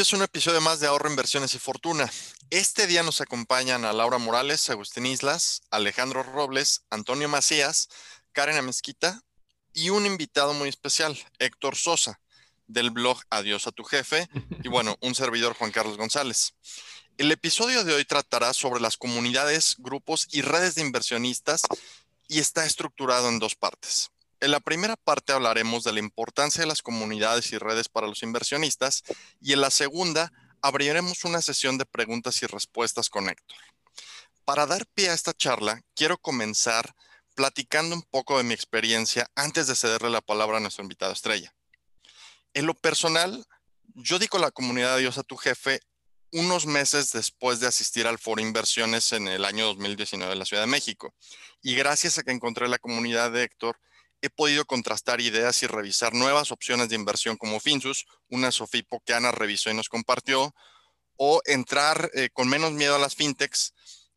Bienvenidos a un episodio más de Ahorro, Inversiones y Fortuna. Este día nos acompañan a Laura Morales, Agustín Islas, Alejandro Robles, Antonio Macías, Karen Amezquita y un invitado muy especial, Héctor Sosa, del blog Adiós a tu jefe, y bueno, un servidor Juan Carlos González. El episodio de hoy tratará sobre las comunidades, grupos y redes de inversionistas y está estructurado en dos partes. En la primera parte hablaremos de la importancia de las comunidades y redes para los inversionistas y en la segunda abriremos una sesión de preguntas y respuestas con Héctor. Para dar pie a esta charla, quiero comenzar platicando un poco de mi experiencia antes de cederle la palabra a nuestro invitado estrella. En lo personal, yo digo la comunidad de Dios a tu jefe unos meses después de asistir al Foro Inversiones en el año 2019 en la Ciudad de México. Y gracias a que encontré la comunidad de Héctor, he podido contrastar ideas y revisar nuevas opciones de inversión como Finsus, una Sofipo que Ana revisó y nos compartió, o entrar eh, con menos miedo a las fintechs,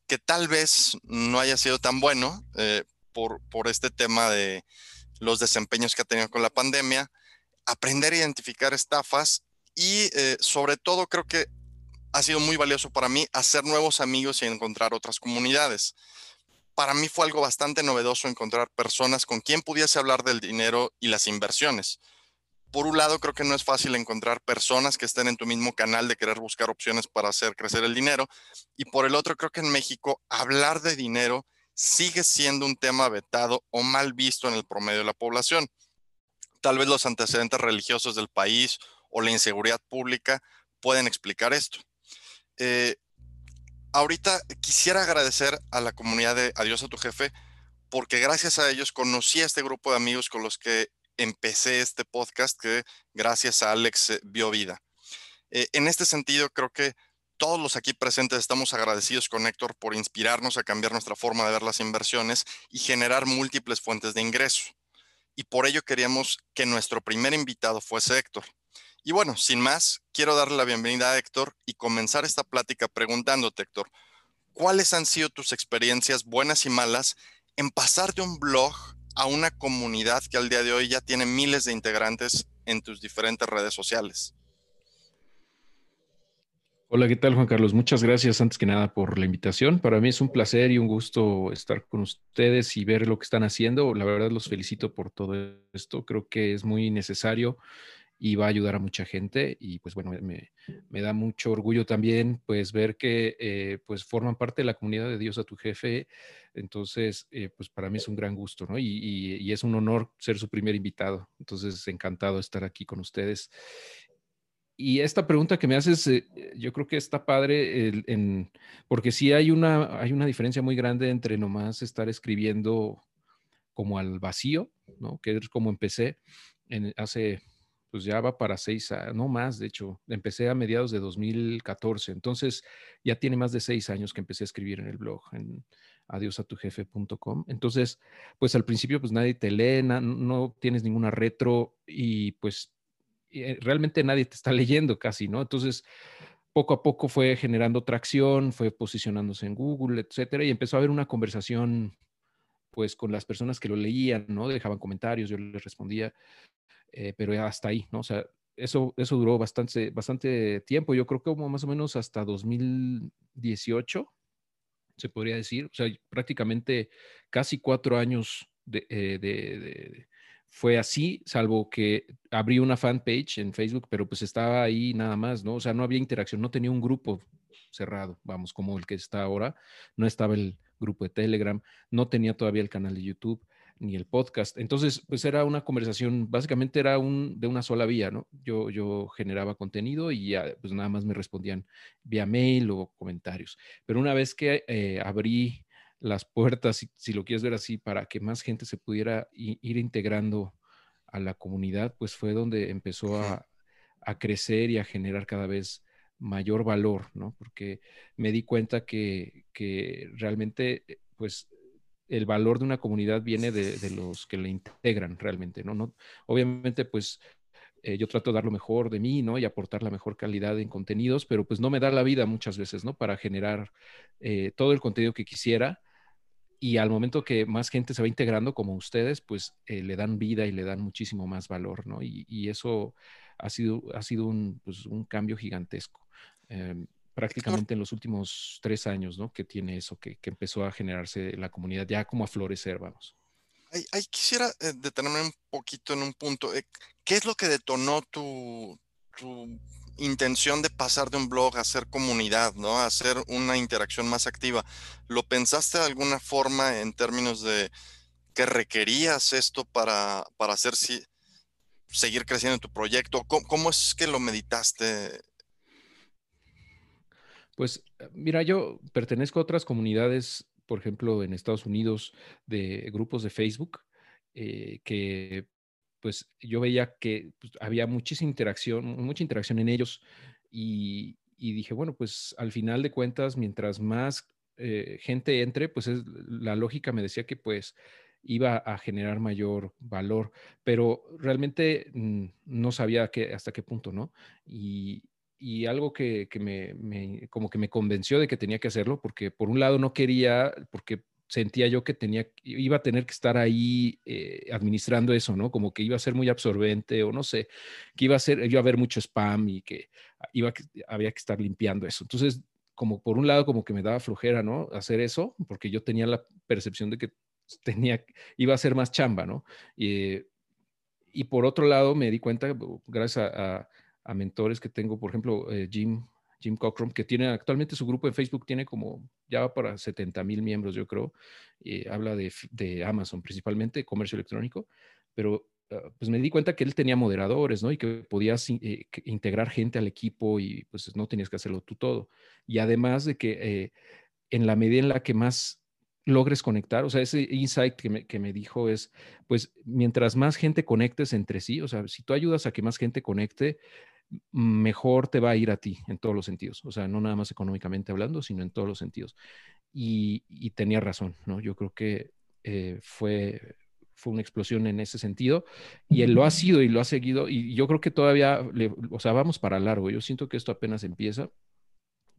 que tal vez no haya sido tan bueno eh, por, por este tema de los desempeños que ha tenido con la pandemia, aprender a identificar estafas y eh, sobre todo creo que ha sido muy valioso para mí hacer nuevos amigos y encontrar otras comunidades para mí fue algo bastante novedoso encontrar personas con quien pudiese hablar del dinero y las inversiones. Por un lado, creo que no es fácil encontrar personas que estén en tu mismo canal de querer buscar opciones para hacer crecer el dinero. Y por el otro, creo que en México hablar de dinero sigue siendo un tema vetado o mal visto en el promedio de la población. Tal vez los antecedentes religiosos del país o la inseguridad pública pueden explicar esto. Eh, ahorita quisiera agradecer a la comunidad de Adiós a tu jefe, porque gracias a ellos conocí a este grupo de amigos con los que empecé este podcast, que gracias a Alex eh, vio vida. Eh, en este sentido, creo que todos los aquí presentes estamos agradecidos con Héctor por inspirarnos a cambiar nuestra forma de ver las inversiones y generar múltiples fuentes de ingreso. Y por ello queríamos que nuestro primer invitado fuese Héctor. Y bueno, sin más, quiero darle la bienvenida a Héctor y comenzar esta plática preguntándote, Héctor, ¿cuáles han sido tus experiencias buenas y malas en pasar de un blog a una comunidad que al día de hoy ya tiene miles de integrantes en tus diferentes redes sociales? Hola, ¿qué tal Juan Carlos? Muchas gracias antes que nada por la invitación. Para mí es un placer y un gusto estar con ustedes y ver lo que están haciendo. La verdad los felicito por todo esto. Creo que es muy necesario y va a ayudar a mucha gente y pues bueno, me, me da mucho orgullo también pues ver que eh, pues forman parte de la comunidad de Dios a tu jefe, entonces eh, pues para mí es un gran gusto, ¿no? Y, y, es un honor ser su primer invitado, entonces encantado de estar aquí con ustedes. Y esta pregunta que me haces, eh, yo creo que está padre, en, porque sí hay una, hay una diferencia muy grande entre nomás estar escribiendo como al vacío, ¿no? Que es como empecé en, hace pues ya va para seis, no más, de hecho, empecé a mediados de 2014, entonces ya tiene más de seis años que empecé a escribir en el blog, en adiosatujefe.com. Entonces, pues al principio pues nadie te lee, no tienes ninguna retro y pues eh, realmente nadie te está leyendo casi, ¿no? Entonces, poco a poco fue generando tracción, fue posicionándose en Google, etcétera, y empezó a haber una conversación pues con las personas que lo leían, ¿no? Dejaban comentarios, yo les respondía. Eh, pero hasta ahí, ¿no? O sea, eso, eso duró bastante, bastante tiempo, yo creo que como más o menos hasta 2018, se podría decir, o sea, prácticamente casi cuatro años eh, de, fue así, salvo que abrí una fanpage en Facebook, pero pues estaba ahí nada más, ¿no? O sea, no había interacción, no tenía un grupo cerrado, vamos, como el que está ahora, no estaba el grupo de Telegram, no tenía todavía el canal de YouTube ni el podcast. Entonces, pues era una conversación, básicamente era un, de una sola vía, ¿no? Yo, yo generaba contenido y ya, pues nada más me respondían vía mail o comentarios. Pero una vez que eh, abrí las puertas, si, lo quieres ver así, para que más gente se pudiera ir integrando a la comunidad, pues fue donde empezó a, a crecer y a generar cada vez mayor valor, ¿no? Porque me di cuenta que, que realmente, eh, pues el valor de una comunidad viene de, los que le integran realmente, ¿no? no obviamente, pues eh, yo trato de dar lo mejor de mí, ¿no? Y aportar la mejor calidad en contenidos, pero pues no me da la vida muchas veces, ¿no? Para generar eh, todo el contenido que quisiera. Y al momento que más gente se va integrando como ustedes, pues eh, le dan vida y le dan muchísimo más valor, ¿no? Y, y eso ha sido, ha sido un, pues, un cambio gigantesco. Prácticamente en los últimos tres años, ¿no? Que tiene eso, que, que empezó a generarse la comunidad, ya como a florecer, vamos. Ahí, quisiera eh, detenerme un poquito en un punto. Eh, ¿Qué es lo que detonó tu, tu, intención de pasar de un blog a hacer comunidad, ¿no? A hacer una interacción más activa? ¿Lo pensaste de alguna forma en términos de que requerías esto para, para hacer si, seguir creciendo en tu proyecto? ¿Cómo, ¿Cómo, es que lo meditaste pues eh, mira, yo pertenezco a otras comunidades, por ejemplo, en Estados Unidos, de grupos de Facebook, eh, que pues yo veía que pues, había muchísima interacción, mucha interacción en ellos y, dije, bueno, pues al final de cuentas, mientras más eh, gente entre, pues es, la lógica me decía que pues iba a generar mayor valor, pero realmente mm, no sabía hasta qué punto, ¿no? Y, y algo que, me, como que me convenció de que tenía que hacerlo, porque por un lado no quería, porque sentía yo que tenía, iba a tener que estar ahí eh, administrando eso, ¿no? Como que iba a ser muy absorbente o no sé, que iba a ser, iba a haber mucho spam y que iba, había que estar limpiando eso. Entonces, como por un lado como que me daba flojera, ¿no? Hacer eso, porque yo tenía la percepción de que tenía, iba a ser más chamba, ¿no? y por otro lado me di cuenta, gracias a mentores que tengo, por ejemplo, eh, Jim, Jim Cockrum, que tiene actualmente su grupo en Facebook, tiene como ya para 70 mil miembros, yo creo. y habla de, de, Amazon principalmente, comercio electrónico, pero ah, pues me di cuenta que él tenía moderadores, ¿no? Y que podías eh, integrar gente al equipo y pues no tenías que hacerlo tú todo. Y además de que eh, en la medida en la que más logres conectar, o sea, ese insight que me, que me, dijo es, pues mientras más gente conectes entre sí, o sea, si tú ayudas a que más gente conecte, mejor te va a ir a ti en todos los sentidos. O sea, no nada más económicamente hablando, sino en todos los sentidos. Y, tenía razón, ¿no? Yo creo que eh, fue, fue una explosión en ese sentido y él lo ha sido y lo ha seguido y yo creo que todavía, o sea, vamos para largo. Yo siento que esto apenas empieza.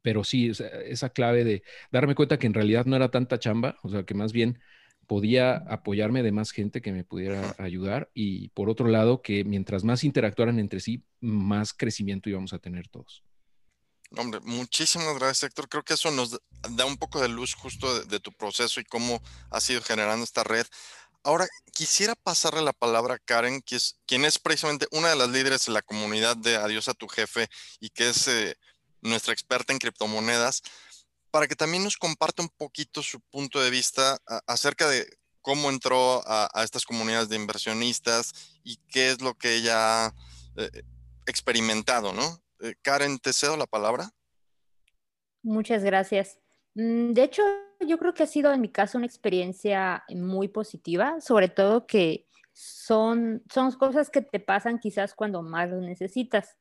Pero sí, esa clave de darme cuenta que en realidad no era tanta chamba, o sea, que más bien podía apoyarme de más gente que me pudiera ayudar y por otro lado que mientras más interactuaran entre sí, más crecimiento íbamos a tener todos. Hombre, muchísimas gracias Héctor. Creo que eso nos da un poco de luz justo de, tu proceso y cómo has ido generando esta red. Ahora, quisiera pasarle la palabra a Karen, que es, quien es precisamente una de las líderes de la comunidad de Adiós a tu jefe y que es eh, nuestra experta en criptomonedas para que también nos comparta un poquito su punto de vista acerca de cómo entró a, estas comunidades de inversionistas y qué es lo que ella ha eh, experimentado, ¿no? Eh, Karen, te cedo la palabra. Muchas gracias. Mm, de hecho, yo creo que ha sido en mi caso una experiencia muy positiva, sobre todo que son, son cosas que te pasan quizás cuando más lo necesitas.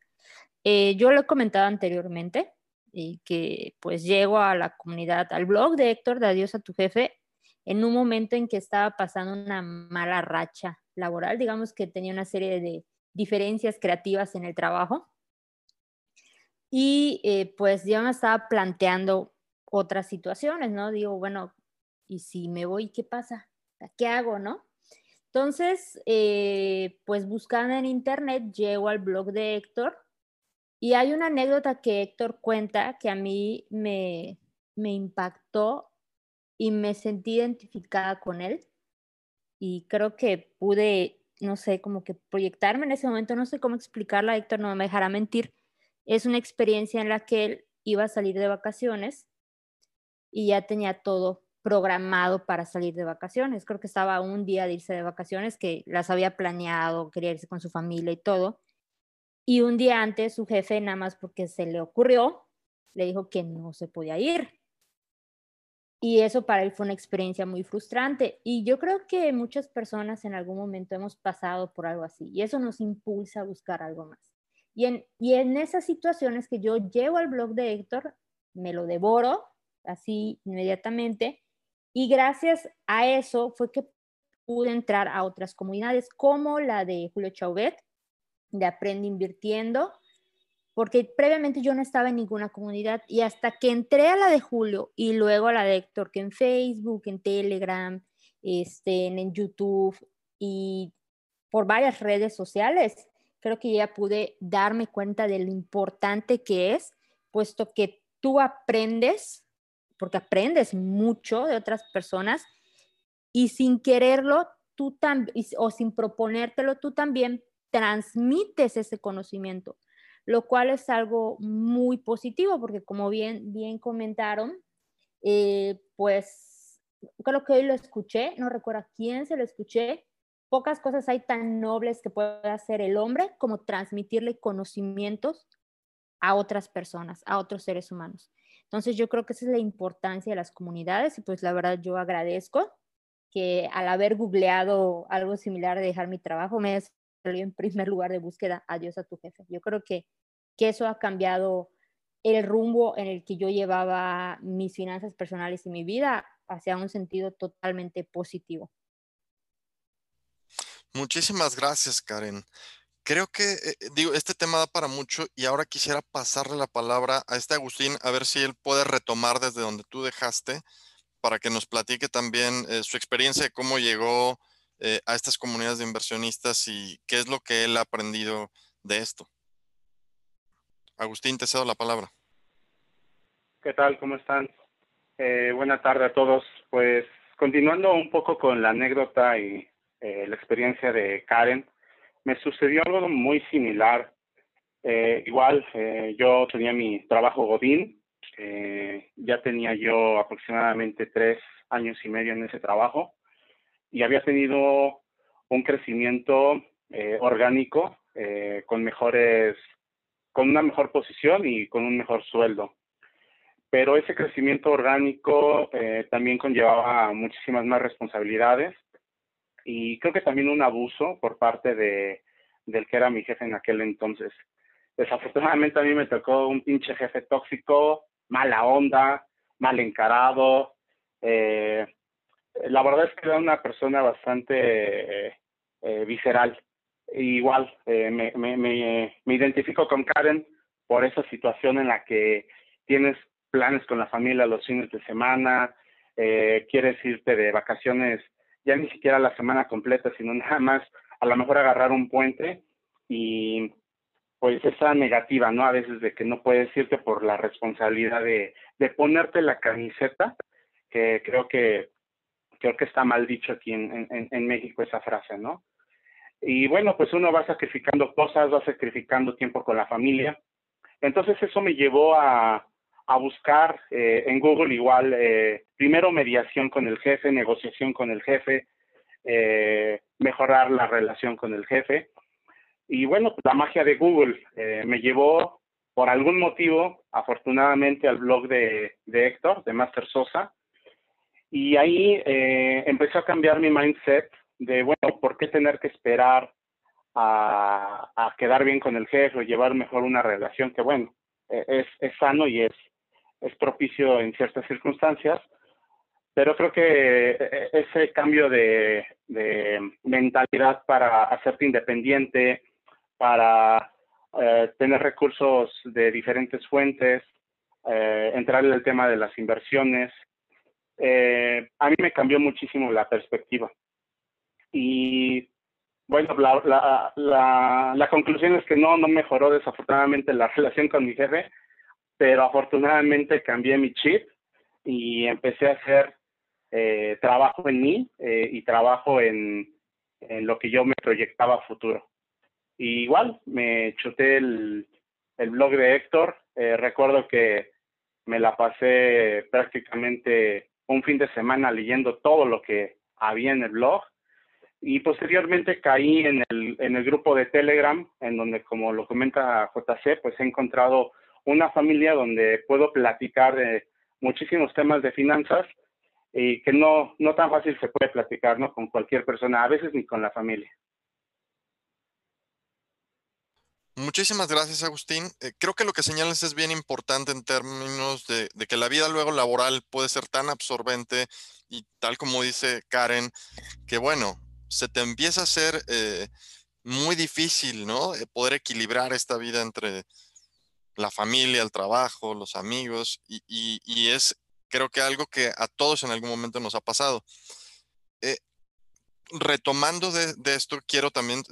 Eh, yo lo he comentado anteriormente, y que pues llego a la comunidad, al blog de Héctor de Adiós a tu jefe, en un momento en que estaba pasando una mala racha laboral, digamos que tenía una serie de diferencias creativas en el trabajo. Y eh, pues ya me estaba planteando otras situaciones, ¿no? Digo, bueno, ¿y si me voy, qué pasa? ¿Qué hago, no? Entonces, eh, pues buscando en internet, llego al blog de Héctor y hay una anécdota que Héctor cuenta que a mí me, impactó y me sentí identificada con él. Y creo que pude, no sé, como que proyectarme en ese momento, no sé cómo explicarla, Héctor no me dejará mentir. Es una experiencia en la que él iba a salir de vacaciones y ya tenía todo programado para salir de vacaciones. Creo que estaba un día de irse de vacaciones, que las había planeado, quería irse con su familia y todo. Y un día antes su jefe, nada más porque se le ocurrió, le dijo que no se podía ir. Y eso para él fue una experiencia muy frustrante. Y yo creo que muchas personas en algún momento hemos pasado por algo así. Y eso nos impulsa a buscar algo más. Y en, y en esas situaciones que yo llevo al blog de Héctor, me lo devoro así inmediatamente. Y gracias a eso fue que pude entrar a otras comunidades como la de Julio Chauvet, de Aprende Invirtiendo, porque previamente yo no estaba en ninguna comunidad y hasta que entré a la de Julio y luego a la de Héctor, que en Facebook, en Telegram, este, en YouTube y por varias redes sociales, creo que ya pude darme cuenta de lo importante que es, puesto que tú aprendes, porque aprendes mucho de otras personas y sin quererlo, tú o sin proponértelo, tú también transmites ese conocimiento, lo cual es algo muy positivo, porque como bien, bien comentaron, eh, pues creo que hoy lo escuché, no recuerdo a quién se lo escuché, pocas cosas hay tan nobles que puede hacer el hombre como transmitirle conocimientos a otras personas, a otros seres humanos. Entonces yo creo que esa es la importancia de las comunidades y pues la verdad yo agradezco que al haber googleado algo similar de dejar mi trabajo me en primer lugar de búsqueda adiós a tu jefe. Yo creo que, que eso ha cambiado el rumbo en el que yo llevaba mis finanzas personales y mi vida hacia un sentido totalmente positivo. Muchísimas gracias, Karen. Creo que, eh, digo, este tema da para mucho y ahora quisiera pasarle la palabra a este Agustín a ver si él puede retomar desde donde tú dejaste para que nos platique también eh, su experiencia de cómo llegó eh, a estas comunidades de inversionistas y qué es lo que él ha aprendido de esto. Agustín, te cedo la palabra. ¿Qué tal? ¿Cómo están? Eh, buena tarde a todos. Pues continuando un poco con la anécdota y eh, la experiencia de Karen, me sucedió algo muy similar. Eh, igual, yo tenía mi trabajo Godín, ya tenía yo aproximadamente tres años y medio en ese trabajo y había tenido un crecimiento orgánico con mejores, con una mejor posición y con un mejor sueldo pero ese crecimiento orgánico eh, también conllevaba muchísimas más responsabilidades y creo que también un abuso por parte de del que era mi jefe en aquel entonces. Desafortunadamente a mí me tocó un pinche jefe tóxico, mala onda, mal encarado. Eh, la verdad es que era una persona bastante eh, visceral. igual, me, me, me, me identifico con Karen por esa situación en la que tienes planes con la familia los fines de semana, eh, quieres irte de vacaciones ya ni siquiera la semana completa, sino nada más a lo mejor agarrar un puente y pues esa negativa, ¿no? A veces de que no puedes irte por la responsabilidad de, de ponerte la camiseta, que creo que creo que está mal dicho aquí en, en, en México esa frase, ¿no? Y bueno, pues uno va sacrificando cosas, va sacrificando tiempo con la familia. Entonces eso me llevó a, a buscar eh, en Google igual, eh, primero mediación con el jefe, negociación con el jefe, eh, mejorar la relación con el jefe. Y bueno, la magia de Google me llevó por algún motivo, afortunadamente, al blog de, de Héctor, de Master Sosa. Y ahí empezó a cambiar mi mindset de, bueno, ¿por qué tener que esperar a, a quedar bien con el jefe o llevar mejor una relación que, bueno, es, es sano y es, es propicio en ciertas circunstancias, pero creo que eh, ese cambio de, mentalidad para hacerte independiente, para eh, tener recursos de diferentes fuentes, eh, entrar en el tema de las inversiones, a mí me cambió muchísimo la perspectiva. Y bueno, la, la, la, conclusión es que no, no mejoró desafortunadamente la relación con mi jefe, pero afortunadamente cambié mi chip y empecé a hacer eh, trabajo en mí eh, y trabajo en, en, lo que yo me proyectaba a futuro. Y igual me chuté el, el blog de Héctor. Eh, recuerdo que me la pasé prácticamente un fin de semana leyendo todo lo que había en el blog y posteriormente caí en el, en el grupo de Telegram, en donde, como lo comenta JC, pues he encontrado una familia donde puedo platicar de muchísimos temas de finanzas y que no, no tan fácil se puede platicar ¿no? con cualquier persona, a veces ni con la familia. Muchísimas gracias, Agustín. Eh, creo que lo que señalas es bien importante en términos de, que la vida luego laboral puede ser tan absorbente y tal como dice Karen, que bueno, se te empieza a hacer eh, muy difícil, ¿no? Eh, poder equilibrar esta vida entre la familia, el trabajo, los amigos, y, es creo que algo que a todos en algún momento nos ha pasado. Retomando de, esto, quiero también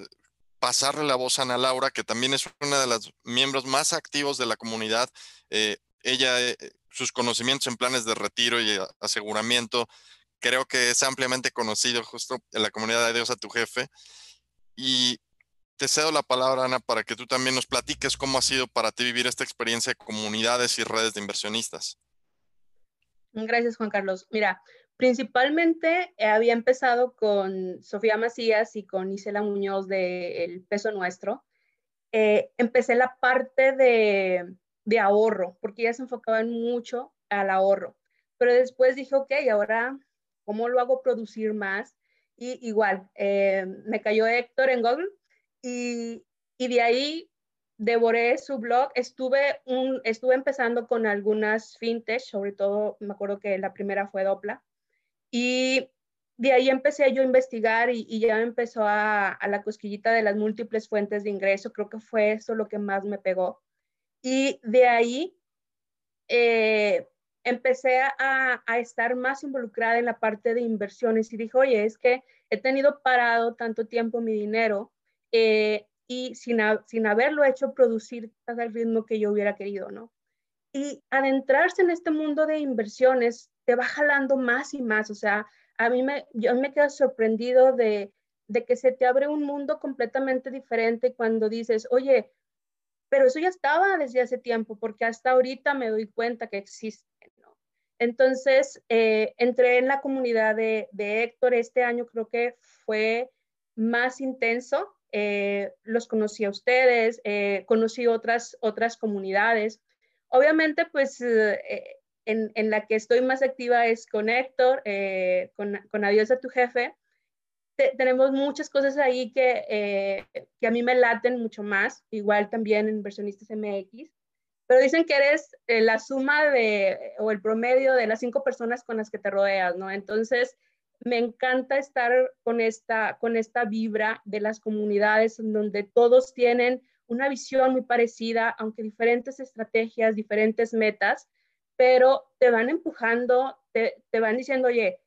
pasarle la voz a Ana Laura, que también es una de los miembros más activos de la comunidad. Eh, ella, eh, sus conocimientos en planes de retiro y aseguramiento, creo que es ampliamente conocido justo en la comunidad de Dios a tu jefe. Y te cedo la palabra, Ana, para que tú también nos platiques cómo ha sido para ti vivir esta experiencia de comunidades y redes de inversionistas. Gracias, Juan Carlos. Mira, Principalmente eh, había empezado con Sofía Macías y con Isela Muñoz de El Peso Nuestro. Eh, empecé la parte de, ahorro, porque ellas se enfocaban mucho al ahorro. Pero después dije, ok, ahora, ¿cómo lo hago producir más? Y igual, eh, me cayó Héctor en Google y, y, de ahí devoré su blog. Estuve, un, estuve empezando con algunas fintech, sobre todo me acuerdo que la primera fue Dopla. Y de ahí empecé yo a investigar y, ya empezó a, la cosquillita de las múltiples fuentes de ingreso. Creo que fue eso lo que más me pegó. Y de ahí eh, empecé a, estar más involucrada en la parte de inversiones y dije, oye, es que he tenido parado tanto tiempo mi dinero eh, y sin, sin haberlo hecho producir al ritmo que yo hubiera querido, ¿no? Y adentrarse en este mundo de inversiones te va jalando más y más. O sea, a mí me, yo me quedo sorprendido de, de que se te abre un mundo completamente diferente cuando dices, oye, pero eso ya estaba desde hace tiempo, porque hasta ahorita me doy cuenta que existe. ¿no? Entonces, eh, entré en la comunidad de, de, Héctor este año, creo que fue más intenso. Eh, los conocí a ustedes, eh, conocí otras, otras comunidades. Obviamente, pues en, la que estoy más activa es con Héctor, eh, con, con, Adiós a tu jefe. tenemos muchas cosas ahí que, eh, que a mí me laten mucho más, igual también en Inversionistas MX, pero dicen que eres eh, la suma de, o el promedio de las cinco personas con las que te rodeas, ¿no? Entonces, me encanta estar con esta, con esta vibra de las comunidades en donde todos tienen una visión muy parecida, aunque diferentes estrategias, diferentes metas, pero te van empujando, te, te van diciendo, oye,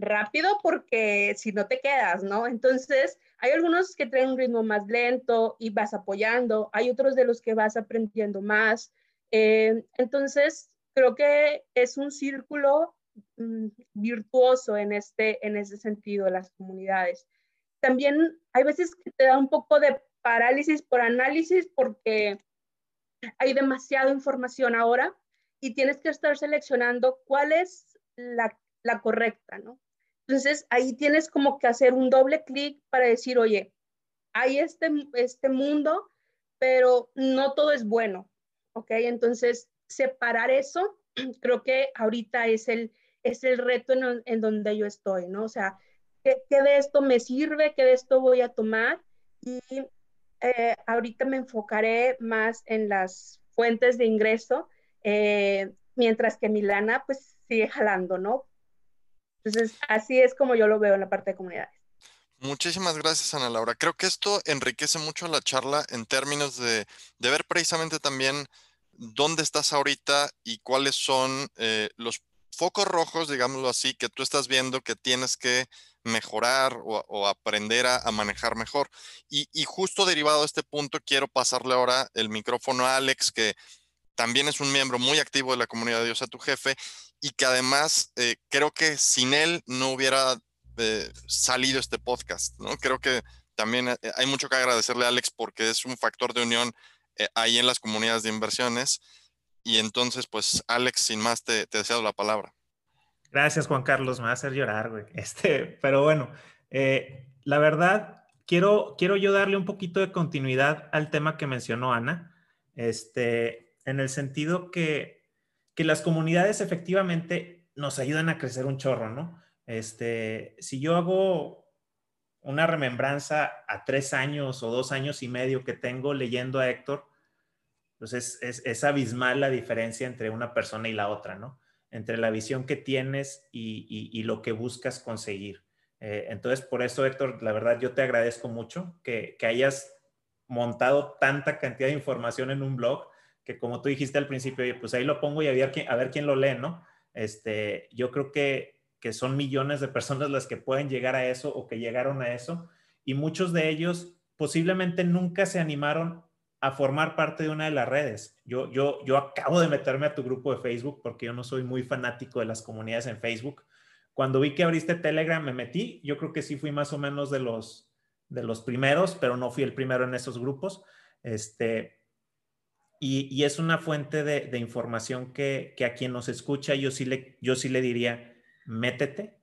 rápido porque si no te quedas, ¿no? Entonces, hay algunos que traen un ritmo más lento y vas apoyando, hay otros de los que vas aprendiendo más. Eh, entonces, creo que es un círculo mm, virtuoso en este, en ese sentido, las comunidades. También hay veces que te da un poco de parálisis por análisis porque hay demasiada información ahora y tienes que estar seleccionando cuál es la, la correcta, ¿no? Entonces ahí tienes como que hacer un doble clic para decir, oye, hay este, este mundo, pero no todo es bueno, ¿ok? Entonces separar eso, creo que ahorita es el, es el reto en, en donde yo estoy, ¿no? O sea, ¿qué, ¿qué, de esto me sirve? ¿Qué de esto voy a tomar? Y eh, ahorita me enfocaré más en las fuentes de ingreso eh, mientras que Milana pues sigue jalando, ¿no? Entonces, así es como yo lo veo en la parte de comunidades. Muchísimas gracias, Ana Laura. Creo que esto enriquece mucho la charla en términos de, de ver precisamente también dónde estás ahorita y cuáles son eh, los focos rojos, digámoslo así, que tú estás viendo que tienes que mejorar o, aprender a, manejar mejor. Y, y, justo derivado de este punto, quiero pasarle ahora el micrófono a Alex, que también es un miembro muy activo de la comunidad de Dios a tu jefe y que además eh, creo que sin él no hubiera eh, salido este podcast, ¿no? Creo que también eh, hay mucho que agradecerle a Alex porque es un factor de unión ahí en las comunidades de inversiones. Y entonces, pues, Alex, sin más, te, te deseo la palabra. Gracias, Juan Carlos. Me va a hacer llorar, güey. Este, pero bueno, la verdad, quiero, quiero yo darle un poquito de continuidad al tema que mencionó Ana. Este, en el sentido que, que las comunidades efectivamente nos ayudan a crecer un chorro, ¿no? Este, si yo hago una remembranza a tres años o dos años y medio que tengo leyendo a Héctor, pues es, abismal la diferencia entre una persona y la otra, ¿no? Entre la visión que tienes y, y, lo que buscas conseguir. Eh, entonces, por eso, Héctor, la verdad, yo te agradezco mucho que, que hayas montado tanta cantidad de información en un blog que como tú dijiste al principio, pues ahí lo pongo y a ver quién, a ver quién lo lee, ¿no? Este, yo creo que, que son millones de personas las que pueden llegar a eso o que llegaron a eso y muchos de ellos posiblemente nunca se animaron a formar parte de una de las redes. Yo, yo, yo acabo de meterme a tu grupo de Facebook porque yo no soy muy fanático de las comunidades en Facebook. Cuando vi que abriste Telegram me metí. Yo creo que sí fui más o menos de los, de los primeros, pero no fui el primero en esos grupos. Este, y, es una fuente de, información que, a quien nos escucha yo sí le, yo sí le diría, métete,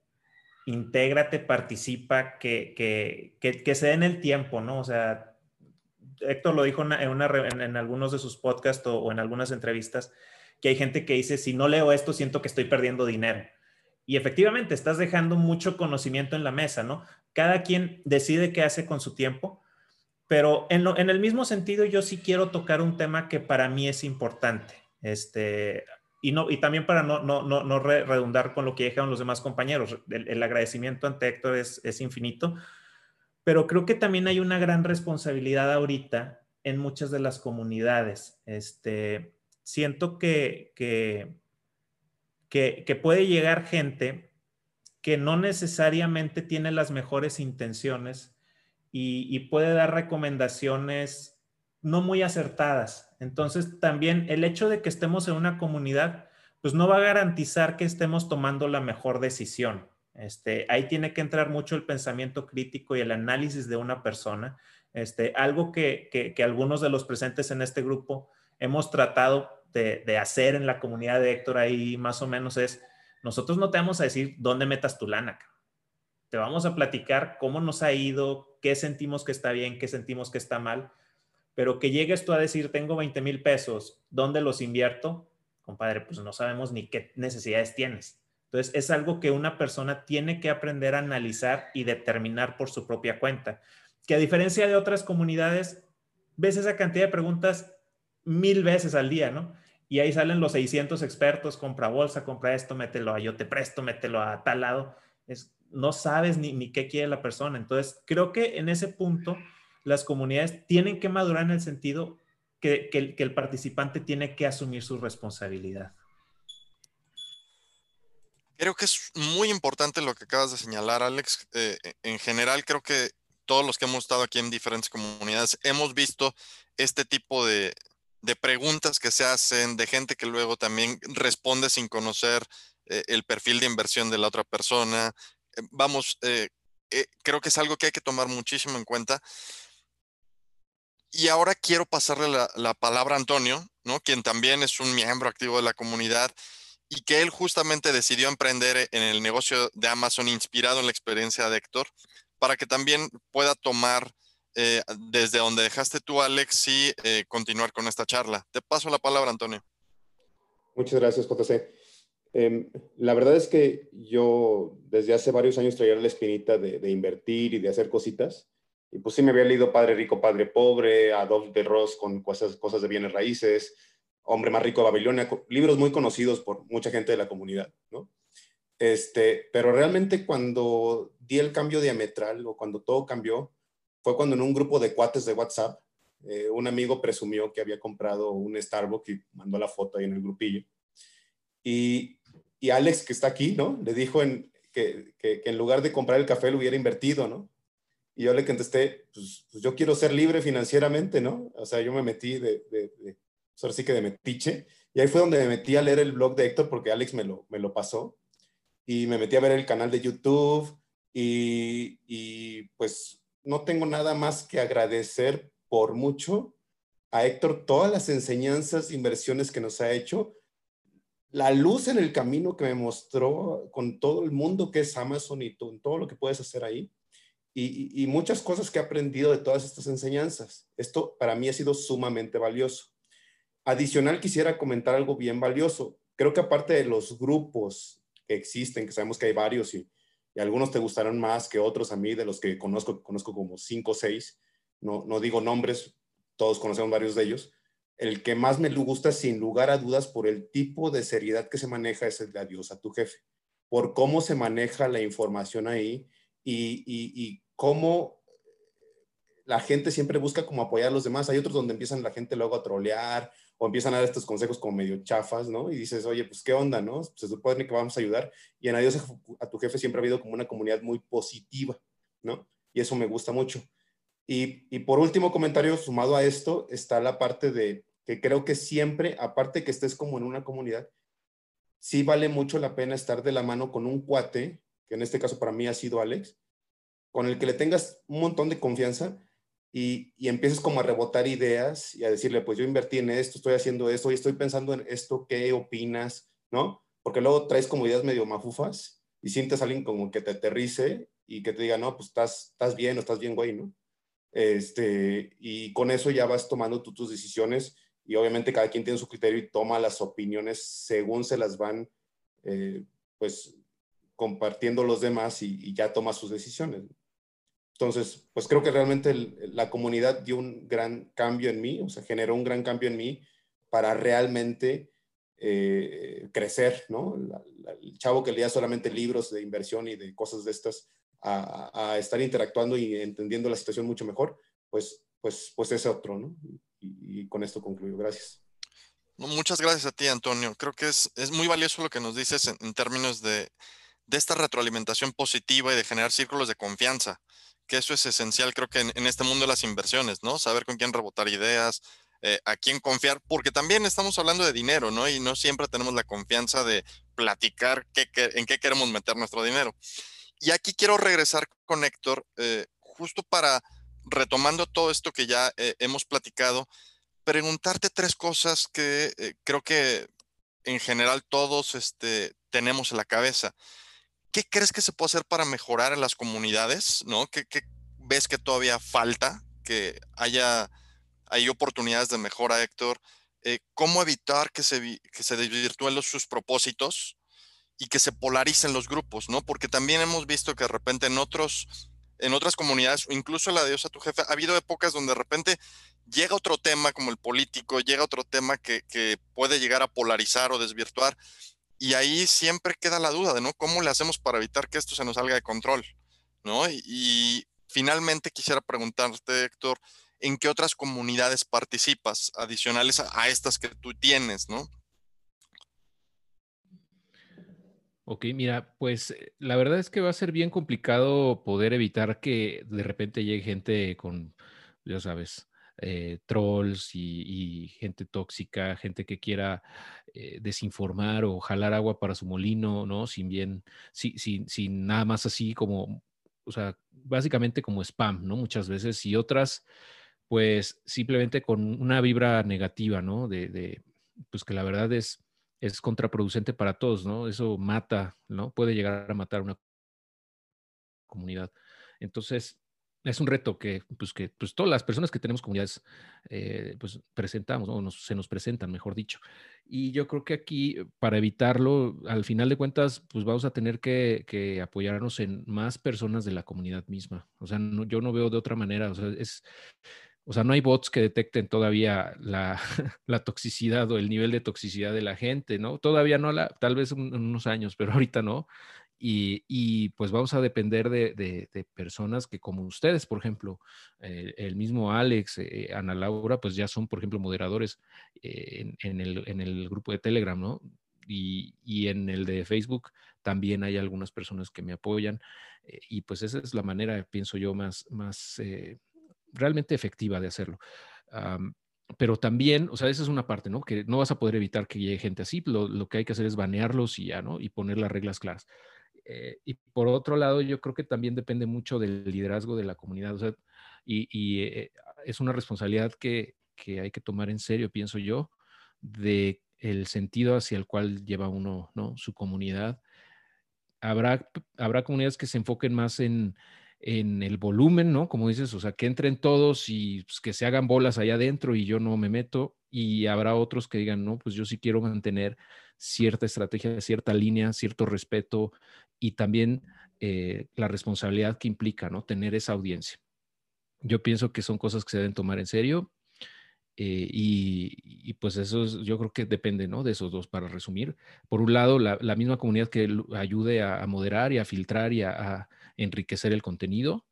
intégrate, participa, que, que, que, se den el tiempo, ¿no? O sea, Héctor lo dijo en, algunos de sus podcasts o, en algunas entrevistas, que hay gente que dice, si no leo esto, siento que estoy perdiendo dinero. Y efectivamente, estás dejando mucho conocimiento en la mesa, ¿no? Cada quien decide qué hace con su tiempo, pero en, el mismo sentido, yo sí quiero tocar un tema que para mí es importante. Este, y, no, y también para no, no, no, no redundar con lo que dijeron los demás compañeros, el, el agradecimiento ante Héctor es, es infinito, pero creo que también hay una gran responsabilidad ahorita en muchas de las comunidades. Este, siento que, que, que, puede llegar gente que no necesariamente tiene las mejores intenciones y, puede dar recomendaciones no muy acertadas. Entonces, también el hecho de que estemos en una comunidad, pues no va a garantizar que estemos tomando la mejor decisión. Este, ahí tiene que entrar mucho el pensamiento crítico y el análisis de una persona. Este, algo que, algunos de los presentes en este grupo hemos tratado de, hacer en la comunidad de Héctor ahí más o menos es, nosotros no te vamos a decir dónde metas tu lana. Te vamos a platicar cómo nos ha ido, qué sentimos que está bien, qué sentimos que está mal, pero que llegues tú a decir, tengo 20 mil pesos, ¿dónde los invierto? Compadre, pues no sabemos ni qué necesidades tienes. Entonces, es algo que una persona tiene que aprender a analizar y determinar por su propia cuenta. Que a diferencia de otras comunidades, ves esa cantidad de preguntas mil veces al día, ¿no? Y ahí salen los 600 expertos, compra bolsa, compra esto, mételo a yo te presto, mételo a tal lado. Es, no sabes ni, ni qué quiere la persona. Entonces, creo que en ese punto las comunidades tienen que madurar en el sentido que, que el participante tiene que asumir su responsabilidad. Creo que es muy importante lo que acabas de señalar, Alex. Eh, e, en general, creo que todos los que hemos estado aquí en diferentes comunidades hemos visto este tipo de, preguntas que se hacen, de gente que luego también responde sin conocer eh, el perfil de inversión de la otra persona. Eh, vamos, creo que es algo que hay que tomar muchísimo en cuenta. Y ahora quiero pasarle la, la palabra a Antonio, ¿no? quien también es un miembro activo de la comunidad y que él justamente decidió emprender en el negocio de Amazon inspirado en la experiencia de Héctor, para que también pueda tomar eh, desde donde dejaste tú, Alex, y eh, continuar con esta charla. Te paso la palabra, Antonio. Muchas gracias, JC. Em, la verdad es que yo desde hace varios años traía la espinita de, invertir y de hacer cositas. Y pues sí me había leído Padre Rico, Padre Pobre, Adolf de Ross con cosas, cosas de bienes raíces, Hombre más rico de Babilonia, libros muy conocidos por mucha gente de la comunidad, ¿no? Este, pero realmente cuando di el cambio diametral o cuando todo cambió, fue cuando en un grupo de cuates de WhatsApp, eh, un amigo presumió que había comprado un Starbucks y mandó la foto ahí en el grupillo. Y, y Alex, que está aquí, ¿no? Le dijo en, que, en lugar de comprar el café lo hubiera invertido, ¿no? Y yo le contesté, pues, pues, yo quiero ser libre financieramente, ¿no? O sea, yo me metí de, de pues, ahora sí que de metiche. Y ahí fue donde me metí a leer el blog de Héctor porque Alex me lo, me lo pasó. Y me metí a ver el canal de YouTube y, y pues no tengo nada más que agradecer por mucho a Héctor todas las enseñanzas, inversiones que nos ha hecho, la luz en el camino que me mostró con todo el mundo que es Amazon y todo, todo lo que puedes hacer ahí, y, y, muchas cosas que he aprendido de todas estas enseñanzas. Esto para mí ha sido sumamente valioso. Adicional, quisiera comentar algo bien valioso. Creo que aparte de los grupos que existen, que sabemos que hay varios y, algunos te gustarán más que otros, a mí de los que conozco, conozco como cinco o seis, no, no digo nombres, todos conocemos varios de ellos. El que más me gusta, sin lugar a dudas, por el tipo de seriedad que se maneja, es el de adiós a tu jefe. Por cómo se maneja la información ahí y, y, y cómo la gente siempre busca como apoyar a los demás. Hay otros donde empiezan la gente luego a trolear o empiezan a dar estos consejos como medio chafas, ¿no? Y dices, oye, pues qué onda, ¿no? Se supone que vamos a ayudar. Y en Adiós a tu jefe siempre ha habido como una comunidad muy positiva, ¿no? Y eso me gusta mucho. Y, y por último comentario, sumado a esto, está la parte de que creo que siempre, aparte que estés como en una comunidad, sí vale mucho la pena estar de la mano con un cuate, que en este caso para mí ha sido Alex, con el que le tengas un montón de confianza y, y empieces como a rebotar ideas y a decirle, pues yo invertí en esto, estoy haciendo esto y estoy pensando en esto, ¿qué opinas? ¿No? Porque luego traes como ideas medio mafufas y sientes a alguien como que te aterrice y que te diga, no, pues estás, estás bien o estás bien, güey, ¿no? Este, y con eso ya vas tomando tú tus decisiones y obviamente cada quien tiene su criterio y toma las opiniones según se las van, eh, pues, compartiendo los demás y, ya toma sus decisiones. Entonces, pues creo que realmente la comunidad dio un gran cambio en mí, o sea, generó un gran cambio en mí para realmente eh, crecer, ¿no? el chavo que leía solamente libros de inversión y de cosas de estas, a, a, estar interactuando y entendiendo la situación mucho mejor, pues, pues, pues es otro, ¿no? Y, con esto concluyo. Gracias. Muchas gracias a ti, Antonio. Creo que es, es muy valioso lo que nos dices en, términos de, de, esta retroalimentación positiva y de generar círculos de confianza, que eso es esencial, creo que en, este mundo de las inversiones, ¿no? Saber con quién rebotar ideas, eh, a quién confiar, porque también estamos hablando de dinero, ¿no? Y no siempre tenemos la confianza de platicar qué, en qué queremos meter nuestro dinero. Y aquí quiero regresar con Héctor, eh, justo para retomando todo esto que ya eh, hemos platicado, preguntarte tres cosas que eh, creo que en general todos este, tenemos en la cabeza. ¿Qué crees que se puede hacer para mejorar en las comunidades? ¿no? ¿Qué, ves que todavía falta? Que haya hay oportunidades de mejora, Héctor. Eh, ¿Cómo evitar que se, que se desvirtúen sus propósitos y que se polaricen los grupos? ¿no? Porque también hemos visto que de repente en otros en otras comunidades, incluso la de Dios a tu jefe, ha habido épocas donde de repente llega otro tema como el político, llega otro tema que, puede llegar a polarizar o desvirtuar, y ahí siempre queda la duda de, ¿no? ¿Cómo le hacemos para evitar que esto se nos salga de control? ¿No? Y, finalmente quisiera preguntarte, Héctor, ¿en qué otras comunidades participas adicionales a, a estas que tú tienes, ¿no? Ok, mira, pues eh, la verdad es que va a ser bien complicado poder evitar que de repente llegue gente con, ya sabes, eh, trolls y, gente tóxica, gente que quiera eh, desinformar o jalar agua para su molino, ¿no? Sin bien, sin, sin nada más así como, o sea, básicamente como spam, ¿no? Muchas veces y otras, pues simplemente con una vibra negativa, ¿no? De, de pues que la verdad es es contraproducente para todos, ¿no? Eso mata, ¿no? Puede llegar a matar una comunidad. Entonces, es un reto que, pues, que pues, todas las personas que tenemos comunidades, eh, pues, presentamos, o se nos presentan, mejor dicho. Y yo creo que aquí, para evitarlo, al final de cuentas, pues vamos a tener que, que apoyarnos en más personas de la comunidad misma. O sea, yo no veo de otra manera. O sea, es, o sea, no hay bots que detecten todavía la, toxicidad o el nivel de toxicidad de la gente, ¿no? Todavía no, la, tal vez en unos años, pero ahorita no. Y, pues vamos a depender de, personas que como ustedes, por ejemplo, eh, el mismo Alex, eh, Ana Laura, pues ya son, por ejemplo, moderadores eh, en, el, grupo de Telegram, ¿no? Y, en el de Facebook también hay algunas personas que me apoyan. y pues esa es la manera, pienso yo, más, más realmente efectiva de hacerlo. pero también, o sea, esa es una parte, ¿no? Que no vas a poder evitar que llegue gente así, lo, que hay que hacer es banearlos y ya, ¿no? Y poner las reglas claras. Eh, y por otro lado, yo creo que también depende mucho del liderazgo de la comunidad, o sea, y, eh, es una responsabilidad que, que, hay que tomar en serio, pienso yo, de el sentido hacia el cual lleva uno, ¿no? Su comunidad. Habrá, habrá comunidades que se enfoquen más en, en el volumen, ¿no? Como dices, o sea, que entren todos y pues, que se hagan bolas allá adentro y yo no me meto. Y habrá otros que digan, no, pues yo sí quiero mantener cierta estrategia, cierta línea, cierto respeto y también eh, la responsabilidad que implica, ¿no? Tener esa audiencia. Yo pienso que son cosas que se deben tomar en serio. Eh, y, pues eso yo creo que depende, ¿no? De esos dos, para resumir. Por un lado, la, misma comunidad que ayude a, moderar y a filtrar y a enriquecer el contenido.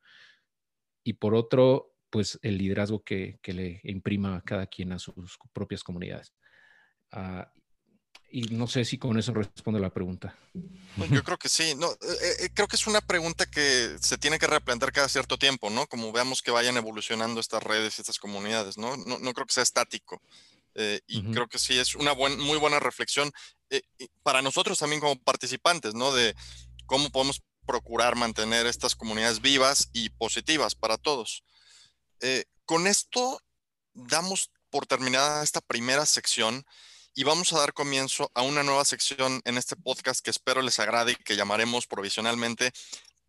Y por otro, pues el liderazgo que, le imprima cada quien a sus propias comunidades. Ah, y no sé si con eso responde la pregunta. Yo creo que sí. No, eh, eh, creo que es una pregunta que se tiene que replantear cada cierto tiempo, ¿no? Como veamos que vayan evolucionando estas redes y estas comunidades, ¿no? No, no creo que sea estático. Eh, y creo que sí es una muy buena reflexión para nosotros también como participantes, ¿no? De cómo podemos procurar mantener estas comunidades vivas y positivas para todos. con esto damos por terminada esta primera sección y vamos a dar comienzo a una nueva sección en este podcast que espero les agrade y que llamaremos provisionalmente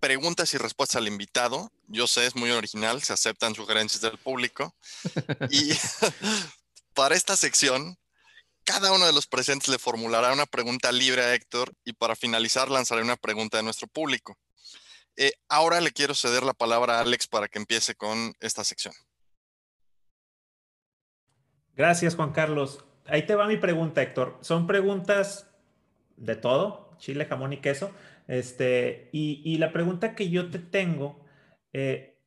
preguntas y respuestas al invitado. Yo sé, es muy original, se aceptan sugerencias del público. y para esta sección, cada uno de los presentes le formulará una pregunta libre a Héctor y para finalizar lanzaré una pregunta de nuestro público. Eh, ahora le quiero ceder la palabra a Alex para que empiece con esta sección. Gracias, Juan Carlos ahí te va mi pregunta, Héctor. Son preguntas de todo, chile, jamón y queso. Este, y, la pregunta que yo te tengo eh,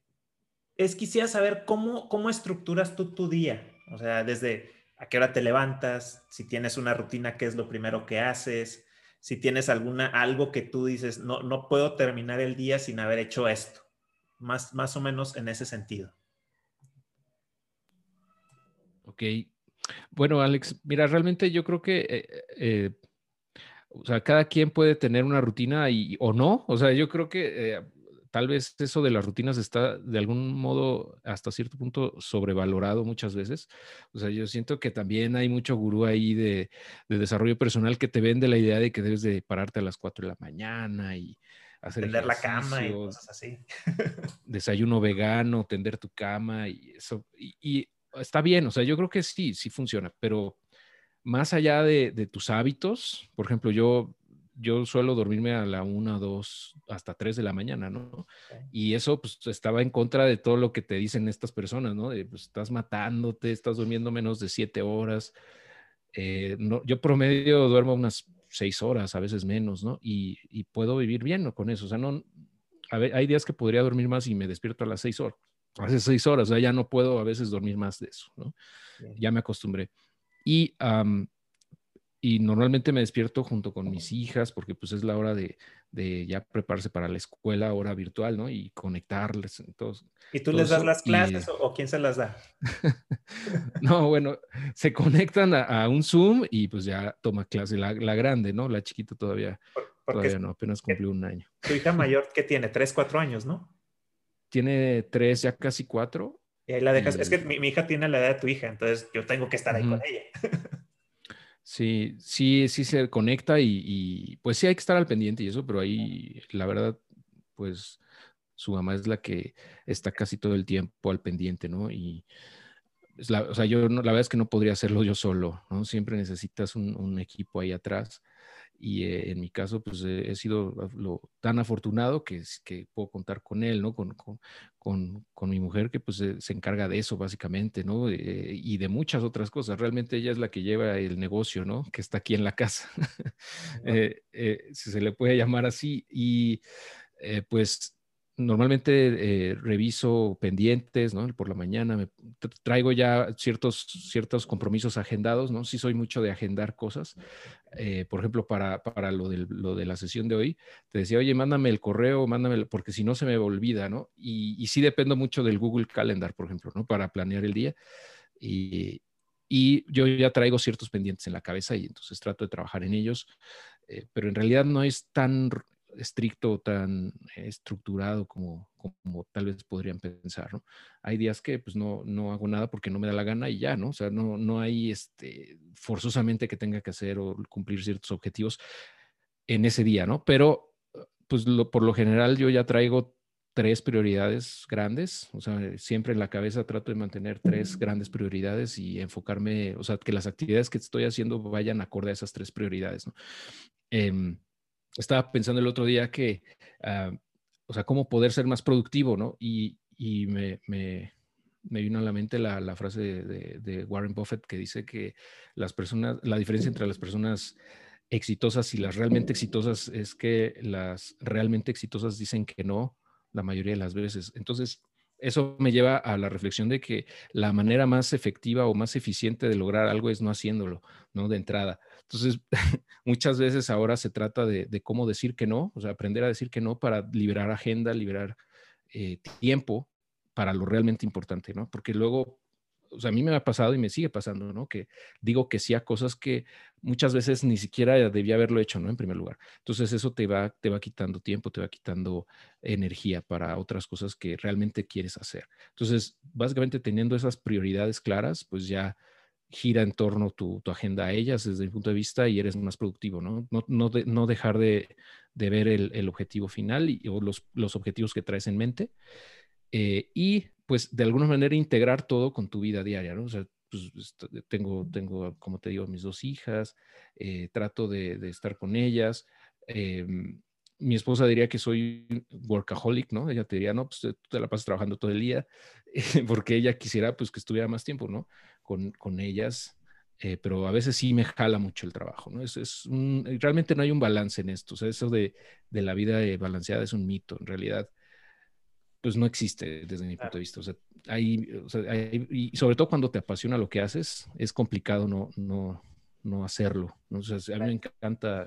es quisiera saber cómo, cómo estructuras tú tu día. O sea, desde a qué hora te levantas, si tienes una rutina, qué es lo primero que haces, si tienes alguna, algo que tú dices, no, no puedo terminar el día sin haber hecho esto. Más, más o menos en ese sentido. Ok, bueno, Alex, mira, realmente yo creo que, eh, eh, o sea, cada quien puede tener una rutina y, o no. O sea, yo creo que eh, tal vez eso de las rutinas está de algún modo hasta cierto punto sobrevalorado muchas veces. O sea, yo siento que también hay mucho gurú ahí de, desarrollo personal que te vende la idea de que debes de pararte a las 4 de la mañana y hacer tender la cama y cosas así. desayuno vegano, tender tu cama y eso. y está bien, o sea, yo creo que sí, sí funciona, pero más allá de, tus hábitos, por ejemplo, yo, yo suelo dormirme a la una, dos, hasta tres de la mañana, ¿no? Y eso pues estaba en contra de todo lo que te dicen estas personas, ¿no? De, pues estás matándote, estás durmiendo menos de siete horas. Eh, no, yo promedio duermo unas seis horas, a veces menos, ¿no? Y, y puedo vivir bien ¿no? con eso. O sea, no, a ver, hay días que podría dormir más y me despierto a las seis horas hace seis horas, o sea, ya no puedo a veces dormir más de eso, ¿no? Ya me acostumbré. Y, y normalmente me despierto junto con mis hijas porque pues es la hora de, de ya prepararse para la escuela, hora virtual, ¿no? Y conectarles. Entonces, ¿Y tú les das las clases o, quién se las da? no, bueno, se conectan a, un Zoom y pues ya toma clase la, la grande, ¿no? La chiquita todavía, todavía no, apenas cumplió un año. Tu hija mayor que tiene tres, cuatro años, ¿no? tiene tres, ya casi cuatro. Y ahí la dejas. Es que mi, hija tiene la edad de tu hija, entonces yo tengo que estar ahí con ella. sí, sí, sí se conecta y, pues sí hay que estar al pendiente y eso, pero ahí la verdad, pues su mamá es la que está casi todo el tiempo al pendiente, ¿no? Y la, o sea, yo la verdad es que no podría hacerlo yo solo, ¿no? Siempre necesitas un, un equipo ahí atrás y eh, en mi caso pues he sido lo, tan afortunado que, que puedo contar con él, ¿no? Con, con, con, mi mujer que pues se encarga de eso básicamente, ¿no? Eh, y de muchas otras cosas. Realmente ella es la que lleva el negocio, ¿no? Que está aquí en la casa, eh, si se le puede llamar así. Y pues normalmente eh, reviso pendientes. Por la mañana traigo ya ciertos, ciertos compromisos agendados, ¿no? Sí soy mucho de agendar cosas. Eh, por ejemplo, para, para lo, de, lo de la sesión de hoy, te decía, oye, mándame el correo, mándame, porque si no se me olvida. Y, sí dependo mucho del Google Calendar, por ejemplo. Para planear el día. Y, y yo ya traigo ciertos pendientes en la cabeza y entonces trato de trabajar en ellos, eh, pero en realidad no es tan estricto, tan estructurado como, como tal vez podrían pensar, ¿no? Hay días que pues no, no hago nada porque no me da la gana y ya, ¿no? O sea, no, no hay este, forzosamente que tenga que hacer o cumplir ciertos objetivos en ese día, ¿no? Pero pues por lo general yo ya traigo tres prioridades grandes, o sea, siempre en la cabeza trato de mantener tres grandes prioridades y enfocarme, o sea, que las actividades que estoy haciendo vayan acorde a esas tres prioridades, ¿no? Em, estaba pensando el otro día que, ah, o sea, cómo poder ser más productivo, ¿no? Y, me, me, me, vino a la mente la, la frase de, de, Warren Buffett que dice que las personas, la diferencia entre las personas exitosas y las realmente exitosas es que las realmente exitosas dicen que no la mayoría de las veces. Entonces, eso me lleva a la reflexión de que la manera más efectiva o más eficiente de lograr algo es no haciéndolo, ¿no? De entrada. Entonces, muchas veces ahora se trata de, cómo decir que no, o sea, aprender a decir que no para liberar agenda, liberar eh, tiempo para lo realmente importante, ¿no? Porque luego o sea, a mí me ha pasado y me sigue pasando, ¿no? Que digo que sí a cosas que muchas veces ni siquiera debía haberlo hecho, ¿no? En primer lugar. Entonces eso te va, te va quitando tiempo, te va quitando energía para otras cosas que realmente quieres hacer. Entonces, básicamente teniendo esas prioridades claras, pues ya gira en torno tu, tu agenda a ellas desde mi punto de vista y eres más productivo, ¿no? No, no, no dejar de, de ver el, el, objetivo final y, o los, los objetivos que traes en mente. Eh, y pues de alguna manera integrar todo con tu vida diaria, ¿no? O sea, pues tengo, tengo, como te digo, mis dos hijas, eh, trato de, estar con ellas. Em, mi esposa diría que soy workaholic, ¿no? Ella te diría, no, pues tú te la pasas trabajando todo el día, porque ella quisiera, pues, que estuviera más tiempo, ¿no? Con, con ellas, eh, pero a veces sí me jala mucho el trabajo, ¿no? Es, es realmente no hay un balance en esto, o sea, eso de, de la vida balanceada es un mito, en realidad pues no existe desde mi punto de vista. O sea, hay, y sobre todo cuando te apasiona lo que haces, es complicado no, no, no hacerlo. ¿no? O sea, a mí me encanta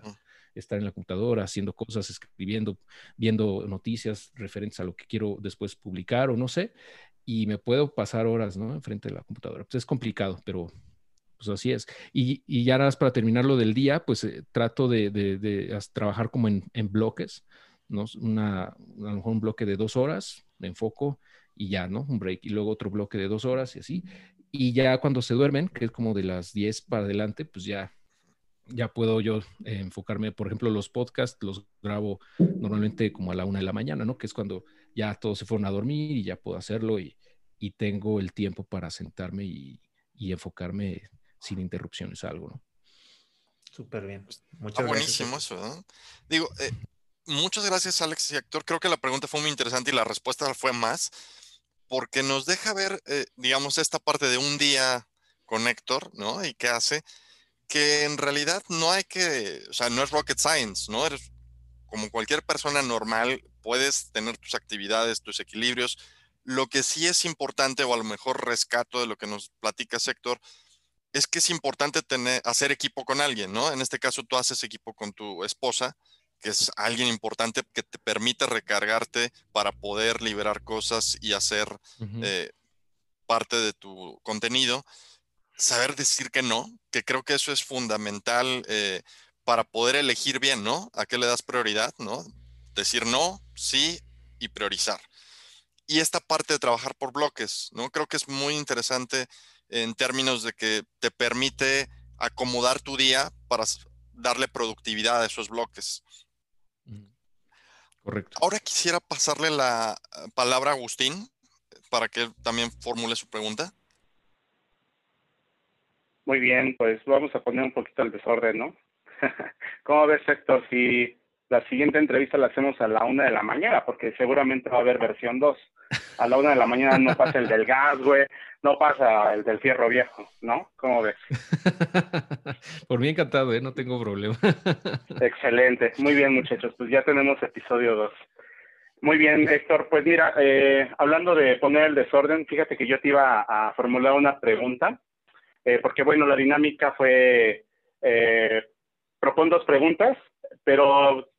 estar en la computadora haciendo cosas, escribiendo, viendo noticias referentes a lo que quiero después publicar o no sé, y me puedo pasar horas, ¿no? Enfrente de la computadora. Pues es complicado, pero pues así es. Y, y ya para terminar lo del día, pues eh, trato de, de, de, trabajar como en, en bloques ¿no? Una, a lo mejor un bloque de dos horas, me enfoco y ya, ¿no? Un break y luego otro bloque de dos horas y así. Y ya cuando se duermen, que es como de las 10 para adelante, pues ya, ya puedo yo eh, enfocarme, por ejemplo, los podcasts los grabo normalmente como a la una de la mañana, ¿no? Que es cuando ya todos se fueron a dormir y ya puedo hacerlo y, y tengo el tiempo para sentarme y, y enfocarme sin interrupciones a algo, ¿no? Súper bien. Muchas buenísimo eso, ¿no? Digo, eh, muchas gracias, Alex y Héctor. Creo que la pregunta fue muy interesante y la respuesta fue más, porque nos deja ver, eh, digamos, esta parte de un día con Héctor, ¿no? Y qué hace, que en realidad no hay que, o sea, no es rocket science, ¿no? Eres como cualquier persona normal, puedes tener tus actividades, tus equilibrios. Lo que sí es importante, o a lo mejor rescato de lo que nos platica Héctor, es que es importante tener, hacer equipo con alguien, ¿no? En este caso, tú haces equipo con tu esposa, que es alguien importante que te permite recargarte para poder liberar cosas y hacer eh, parte de tu contenido. Saber decir que no, que creo que eso es fundamental eh, para poder elegir bien, ¿no? ¿A qué le das prioridad, ¿no? Decir no, sí y priorizar. Y esta parte de trabajar por bloques, ¿no? Creo que es muy interesante en términos de que te permite acomodar tu día para darle productividad a esos bloques. Correcto. Ahora quisiera pasarle la eh, palabra a Agustín para que él también formule su pregunta. Muy bien, pues vamos a poner un poquito el desorden, ¿no? ¿Cómo ves, Héctor, si la siguiente entrevista la hacemos a la una de la mañana? Porque seguramente va a haber versión 2. A la una de la mañana no pasa el del gas, güey, no pasa el del fierro viejo, ¿no? ¿Cómo ves? Por mí encantado, ¿eh? No tengo problema. Excelente. Muy bien, muchachos. Pues ya tenemos episodio 2. Muy bien, Héctor. Pues mira, eh, hablando de poner el desorden, fíjate que yo te iba a, formular una pregunta, eh, porque bueno, la dinámica fue, eh, propon dos preguntas, pero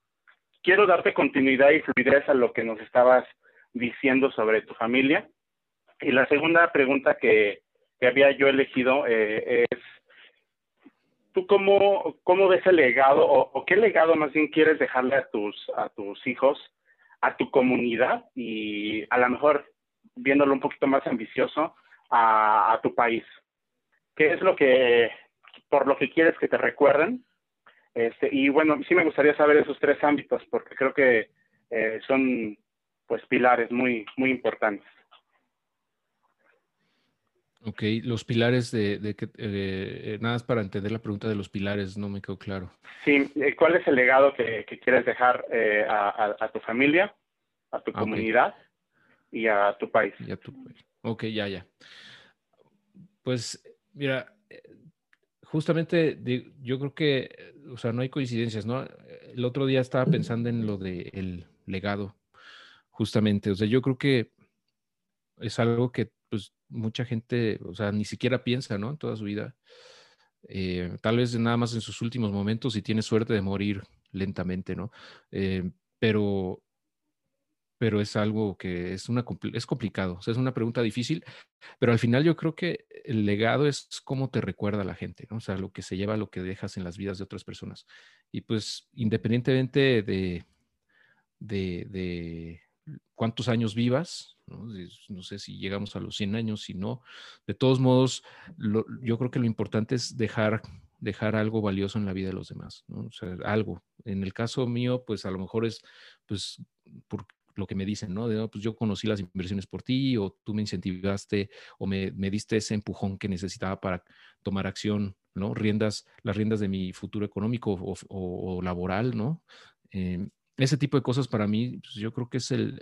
quiero darte continuidad y fluidez a lo que nos estabas diciendo sobre tu familia. Y la segunda pregunta que, había yo elegido eh, es, ¿tú cómo, ves el legado o, qué legado más bien quieres dejarle a tus hijos, a tu comunidad y a lo mejor viéndolo un poquito más ambicioso a, tu país? ¿Qué es lo que, por lo que quieres que te recuerden? Este, y bueno, sí me gustaría saber esos tres ámbitos porque creo que eh, son pues pilares muy, muy importantes. Ok, los pilares de, de, eh, eh, nada más para entender la pregunta de los pilares, no me quedó claro. Sí, ¿cuál es el legado que, quieres dejar a, tu familia, a tu ah, comunidad y a tu país? Y a tu país. Ok, ya, ya. Pues, mira, justamente yo creo que, o sea, no hay coincidencias, ¿no? El otro día estaba pensando en lo del legado, justamente. O sea, yo creo que es algo que pues mucha gente, o sea, ni siquiera piensa, ¿no? En toda su vida. Eh, tal vez nada más en sus últimos momentos y tiene suerte de morir lentamente, ¿no? Eh, pero, pero es algo que es, una, es complicado, o sea, es una pregunta difícil, pero al final yo creo que el legado es cómo te recuerda la gente, ¿no? O sea, lo que se lleva, lo que dejas en las vidas de otras personas. Y pues independientemente de, de, cuántos años vivas, ¿no? sé si llegamos a los 100 años, si no, de todos modos, yo creo que lo importante es dejar dejar algo valioso en la vida de los demás, ¿no? O sea, algo. En el caso mío, pues a lo mejor es, pues, por lo que me dicen, ¿no? De, pues yo conocí las inversiones por ti, o tú me incentivaste, o me, diste ese empujón que necesitaba para tomar acción, ¿no? Riendas, las riendas de mi futuro económico o, laboral, ¿no? Em, ese tipo de cosas para mí, pues, yo creo que es el,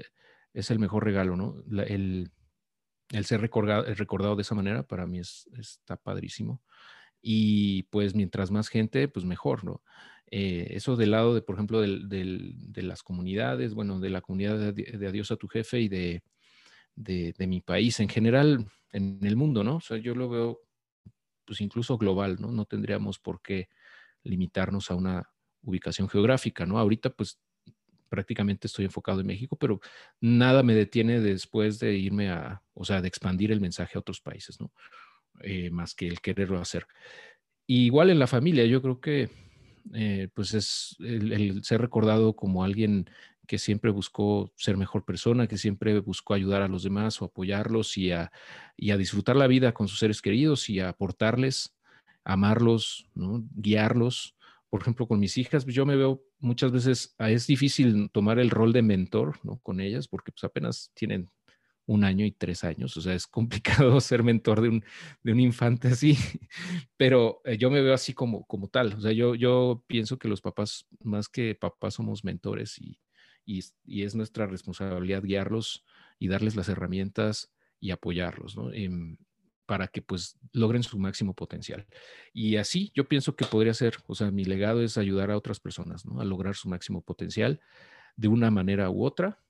es el mejor regalo, ¿no? el, ser recordado, recordado, de esa manera para mí es, está padrísimo. Y pues mientras más gente, pues mejor, ¿no? Eh, eso del lado de, por ejemplo, de las comunidades, bueno, de la comunidad de, Adiós a tu jefe y de, de, mi país en general, en el mundo, ¿no? O sea, yo lo veo, pues incluso global, ¿no? No tendríamos por qué limitarnos a una ubicación geográfica, ¿no? Ahorita, pues prácticamente estoy enfocado en México, pero nada me detiene después de irme a, o sea, de expandir el mensaje a otros países, ¿no? Eh, más que el quererlo hacer. igual en la familia, yo creo que eh, pues es el, ser recordado como alguien que siempre buscó ser mejor persona, que siempre buscó ayudar a los demás o apoyarlos y a, disfrutar la vida con sus seres queridos y a aportarles, amarlos, guiarlos. Por ejemplo, con mis hijas, yo me veo muchas veces, es difícil tomar el rol de mentor con ellas porque pues apenas tienen un año y tres años. O sea, es complicado ser mentor de un, de un infante así, pero eh, yo me veo así como, como tal. O sea, yo, yo pienso que los papás, más que papás, somos mentores y, y, es nuestra responsabilidad guiarlos y darles las herramientas y apoyarlos, ¿no? Em, para que pues logren su máximo potencial. Y así yo pienso que podría ser, o sea, mi legado es ayudar a otras personas, ¿no? A lograr su máximo potencial de una manera u otra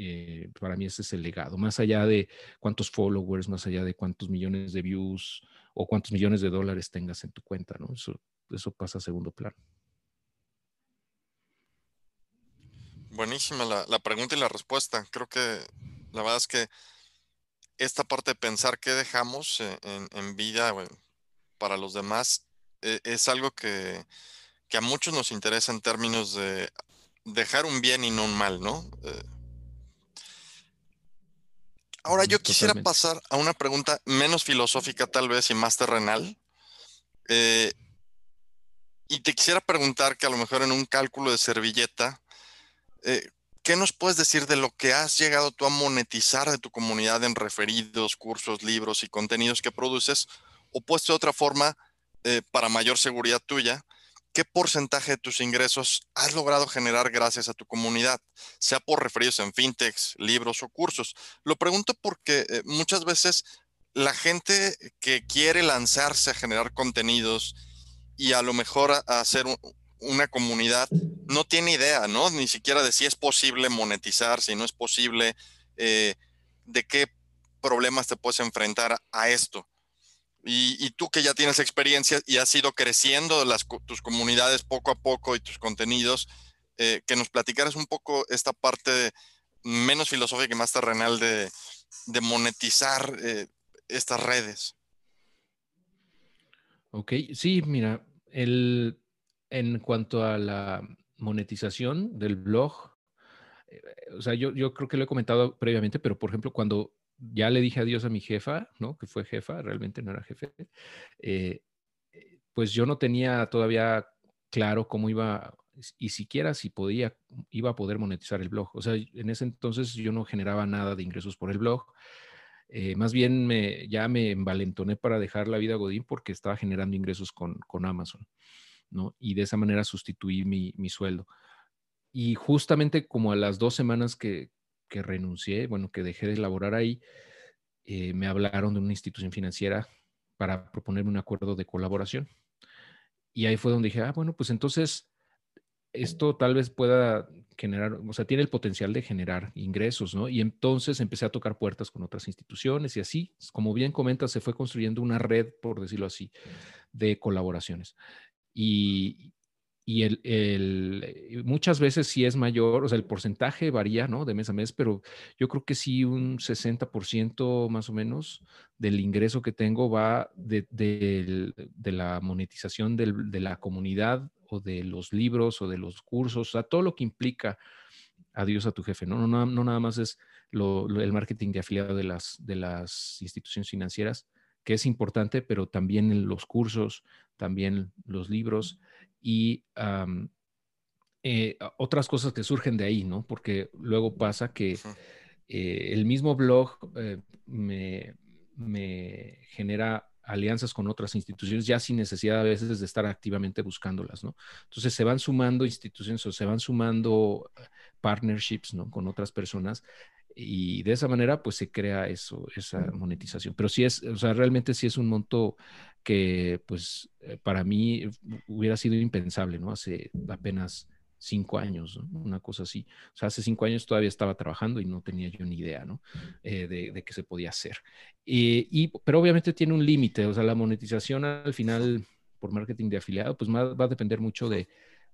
eh, para mí ese es el legado, más allá de cuántos followers, más allá de cuántos millones de views o cuántos millones de dólares tengas en tu cuenta, ¿no? Eso, pasa a segundo plano. Buenísima la, pregunta y la respuesta. Creo que la verdad es que esta parte de pensar qué dejamos en, vida para los demás eh, es algo que, a muchos nos interesa en términos de dejar un bien y no un mal, ¿no? Eh, Ahora yo quisiera pasar a una pregunta menos filosófica tal vez y más terrenal. Eh, y te quisiera preguntar que a lo mejor en un cálculo de servilleta, eh, ¿qué nos puedes decir de lo que has llegado tú a monetizar de tu comunidad en referidos, cursos, libros y contenidos que produces? O puesto de otra forma, eh, para mayor seguridad tuya, ¿qué porcentaje de tus ingresos has logrado generar gracias a tu comunidad? Sea por referidos en fintechs, libros o cursos. Lo pregunto porque eh, muchas veces la gente que quiere lanzarse a generar contenidos y a lo mejor a, hacer una comunidad no tiene idea, ¿no? Ni siquiera de si es posible monetizar, si no es posible, eh, de qué problemas te puedes enfrentar a esto. Y, tú que ya tienes experiencia y has ido creciendo las, tus comunidades poco a poco y tus contenidos, eh, que nos platicaras un poco esta parte menos filosófica y más terrenal de, monetizar eh, estas redes. Ok, sí, mira, el, en cuanto a la monetización del blog, eh, o sea, yo, yo creo que lo he comentado previamente, pero por ejemplo, cuando ya le dije adiós a mi jefa, ¿no? Que fue jefa, realmente no era jefe. Eh, eh, pues yo no tenía todavía claro cómo iba y siquiera si podía, iba a poder monetizar el blog. O sea, en ese entonces yo no generaba nada de ingresos por el blog. Eh, más bien me, ya me envalentoné para dejar la vida Godín porque estaba generando ingresos con, Amazon, ¿no? Y de esa manera sustituí mi, mi sueldo. Y justamente como a las dos semanas que, que renuncié, bueno, que dejé de laborar ahí, eh, me hablaron de una institución financiera para proponerme un acuerdo de colaboración. Y ahí fue donde dije, ah, bueno, pues entonces esto tal vez pueda generar, o sea, tiene el potencial de generar ingresos, ¿no? Y entonces empecé a tocar puertas con otras instituciones y así, como bien comentas, se fue construyendo una red, por decirlo así, de colaboraciones. Y, y el, el, muchas veces sí es mayor, o sea, el porcentaje varía, ¿no? De mes a mes, pero yo creo que sí un 60% más o menos del ingreso que tengo va de, de, de la monetización del, de la comunidad o de los libros o de los cursos, o sea, todo lo que implica adiós a tu jefe, ¿no? No, no, nada más es el marketing de afiliado de las, de las instituciones financieras, que es importante, pero también los cursos, también los libros y eh, otras cosas que surgen de ahí, ¿no? Porque luego pasa que eh, el mismo blog eh, me, me, genera alianzas con otras instituciones ya sin necesidad a veces de estar activamente buscándolas, ¿no? Entonces se van sumando instituciones o se van sumando partnerships, ¿no? Con otras personas y de esa manera pues se crea eso, esa monetización. Pero sí es, o sea, realmente sí es un monto que pues eh, para mí hubiera sido impensable, ¿no? Hace apenas cinco años, una cosa así. O sea, hace cinco años todavía estaba trabajando y no tenía yo ni idea, ¿no? Eh, de, de, que se podía hacer. y, pero obviamente tiene un límite, o sea, la monetización al final por marketing de afiliado, pues va, va a depender mucho de,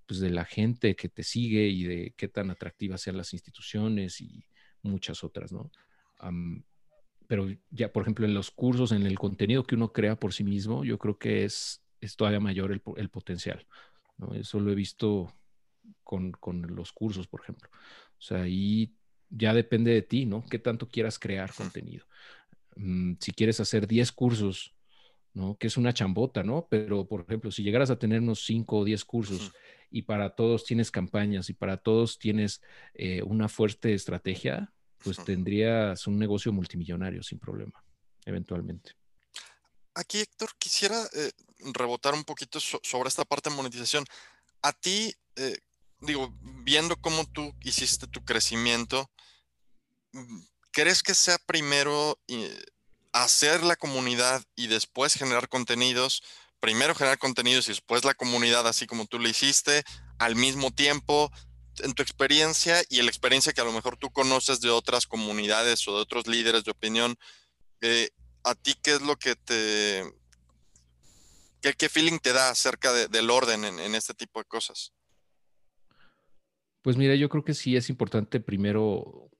pues, de la gente que te sigue y de qué tan atractivas sean las instituciones y muchas otras, ¿no? Pero ya, por ejemplo, en los cursos, en el contenido que uno crea por sí mismo, yo creo que es, es todavía mayor el, el potencial. ¿no? Eso lo he visto con, con, los cursos, por ejemplo. O sea, ahí ya depende de ti, ¿no? ¿Qué tanto quieras crear contenido? Mm, si quieres hacer 10 cursos, ¿no? Que es una chambota, ¿no? Pero, por ejemplo, si llegaras a tener unos 5 o 10 cursos y para todos tienes campañas y para todos tienes eh, una fuerte estrategia, pues tendrías un negocio multimillonario sin problema, eventualmente. Aquí, Héctor, quisiera eh, rebotar un poquito sobre esta parte de monetización. A ti, eh, digo, viendo cómo tú hiciste tu crecimiento, mm, ¿crees que sea primero eh, hacer la comunidad y después generar contenidos? Primero generar contenidos y después la comunidad, así como tú lo hiciste, al mismo tiempo, en tu experiencia y la experiencia que a lo mejor tú conoces de otras comunidades o de otros líderes de opinión, eh, ¿a ti qué es lo que te... ¿Qué, feeling te da acerca del orden en, este tipo de cosas? Pues mira, yo creo que sí es importante primero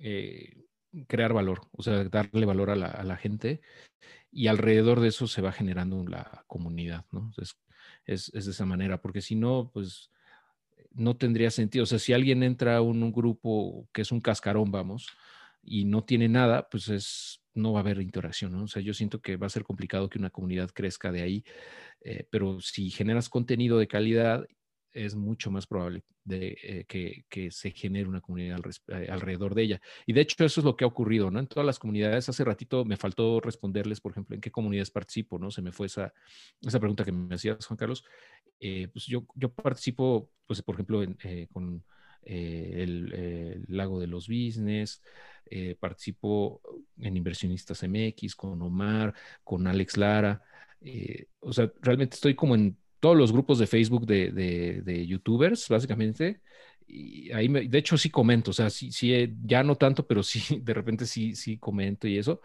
eh, crear valor, o sea, darle valor a la, a la, gente y alrededor de eso se va generando la comunidad, ¿no? Es, es, es de esa manera, porque si no, pues no tendría sentido. O sea, si alguien entra a un, grupo que es un cascarón, vamos, y no tiene nada, pues es, no va a haber interacción. O sea, yo siento que va a ser complicado que una comunidad crezca de ahí, eh, pero si generas contenido de calidad es mucho más probable de, eh, que, se genere una comunidad eh, alrededor de ella. Y de hecho eso es lo que ha ocurrido, ¿no? En todas las comunidades, hace ratito me faltó responderles, por ejemplo, en qué comunidades participo, ¿no? Se me fue esa, esa pregunta que me hacías, Juan Carlos. Eh, pues yo, yo participo, pues por ejemplo, con el, Lago de los Business, participo en Inversionistas MX, con Omar, con Alex Lara. o sea, realmente estoy como en todos los grupos de Facebook de, de, youtubers, básicamente. Y ahí, de hecho, sí comento, o sea, sí, sí, eh, ya no tanto, pero sí, de repente sí, sí comento y eso.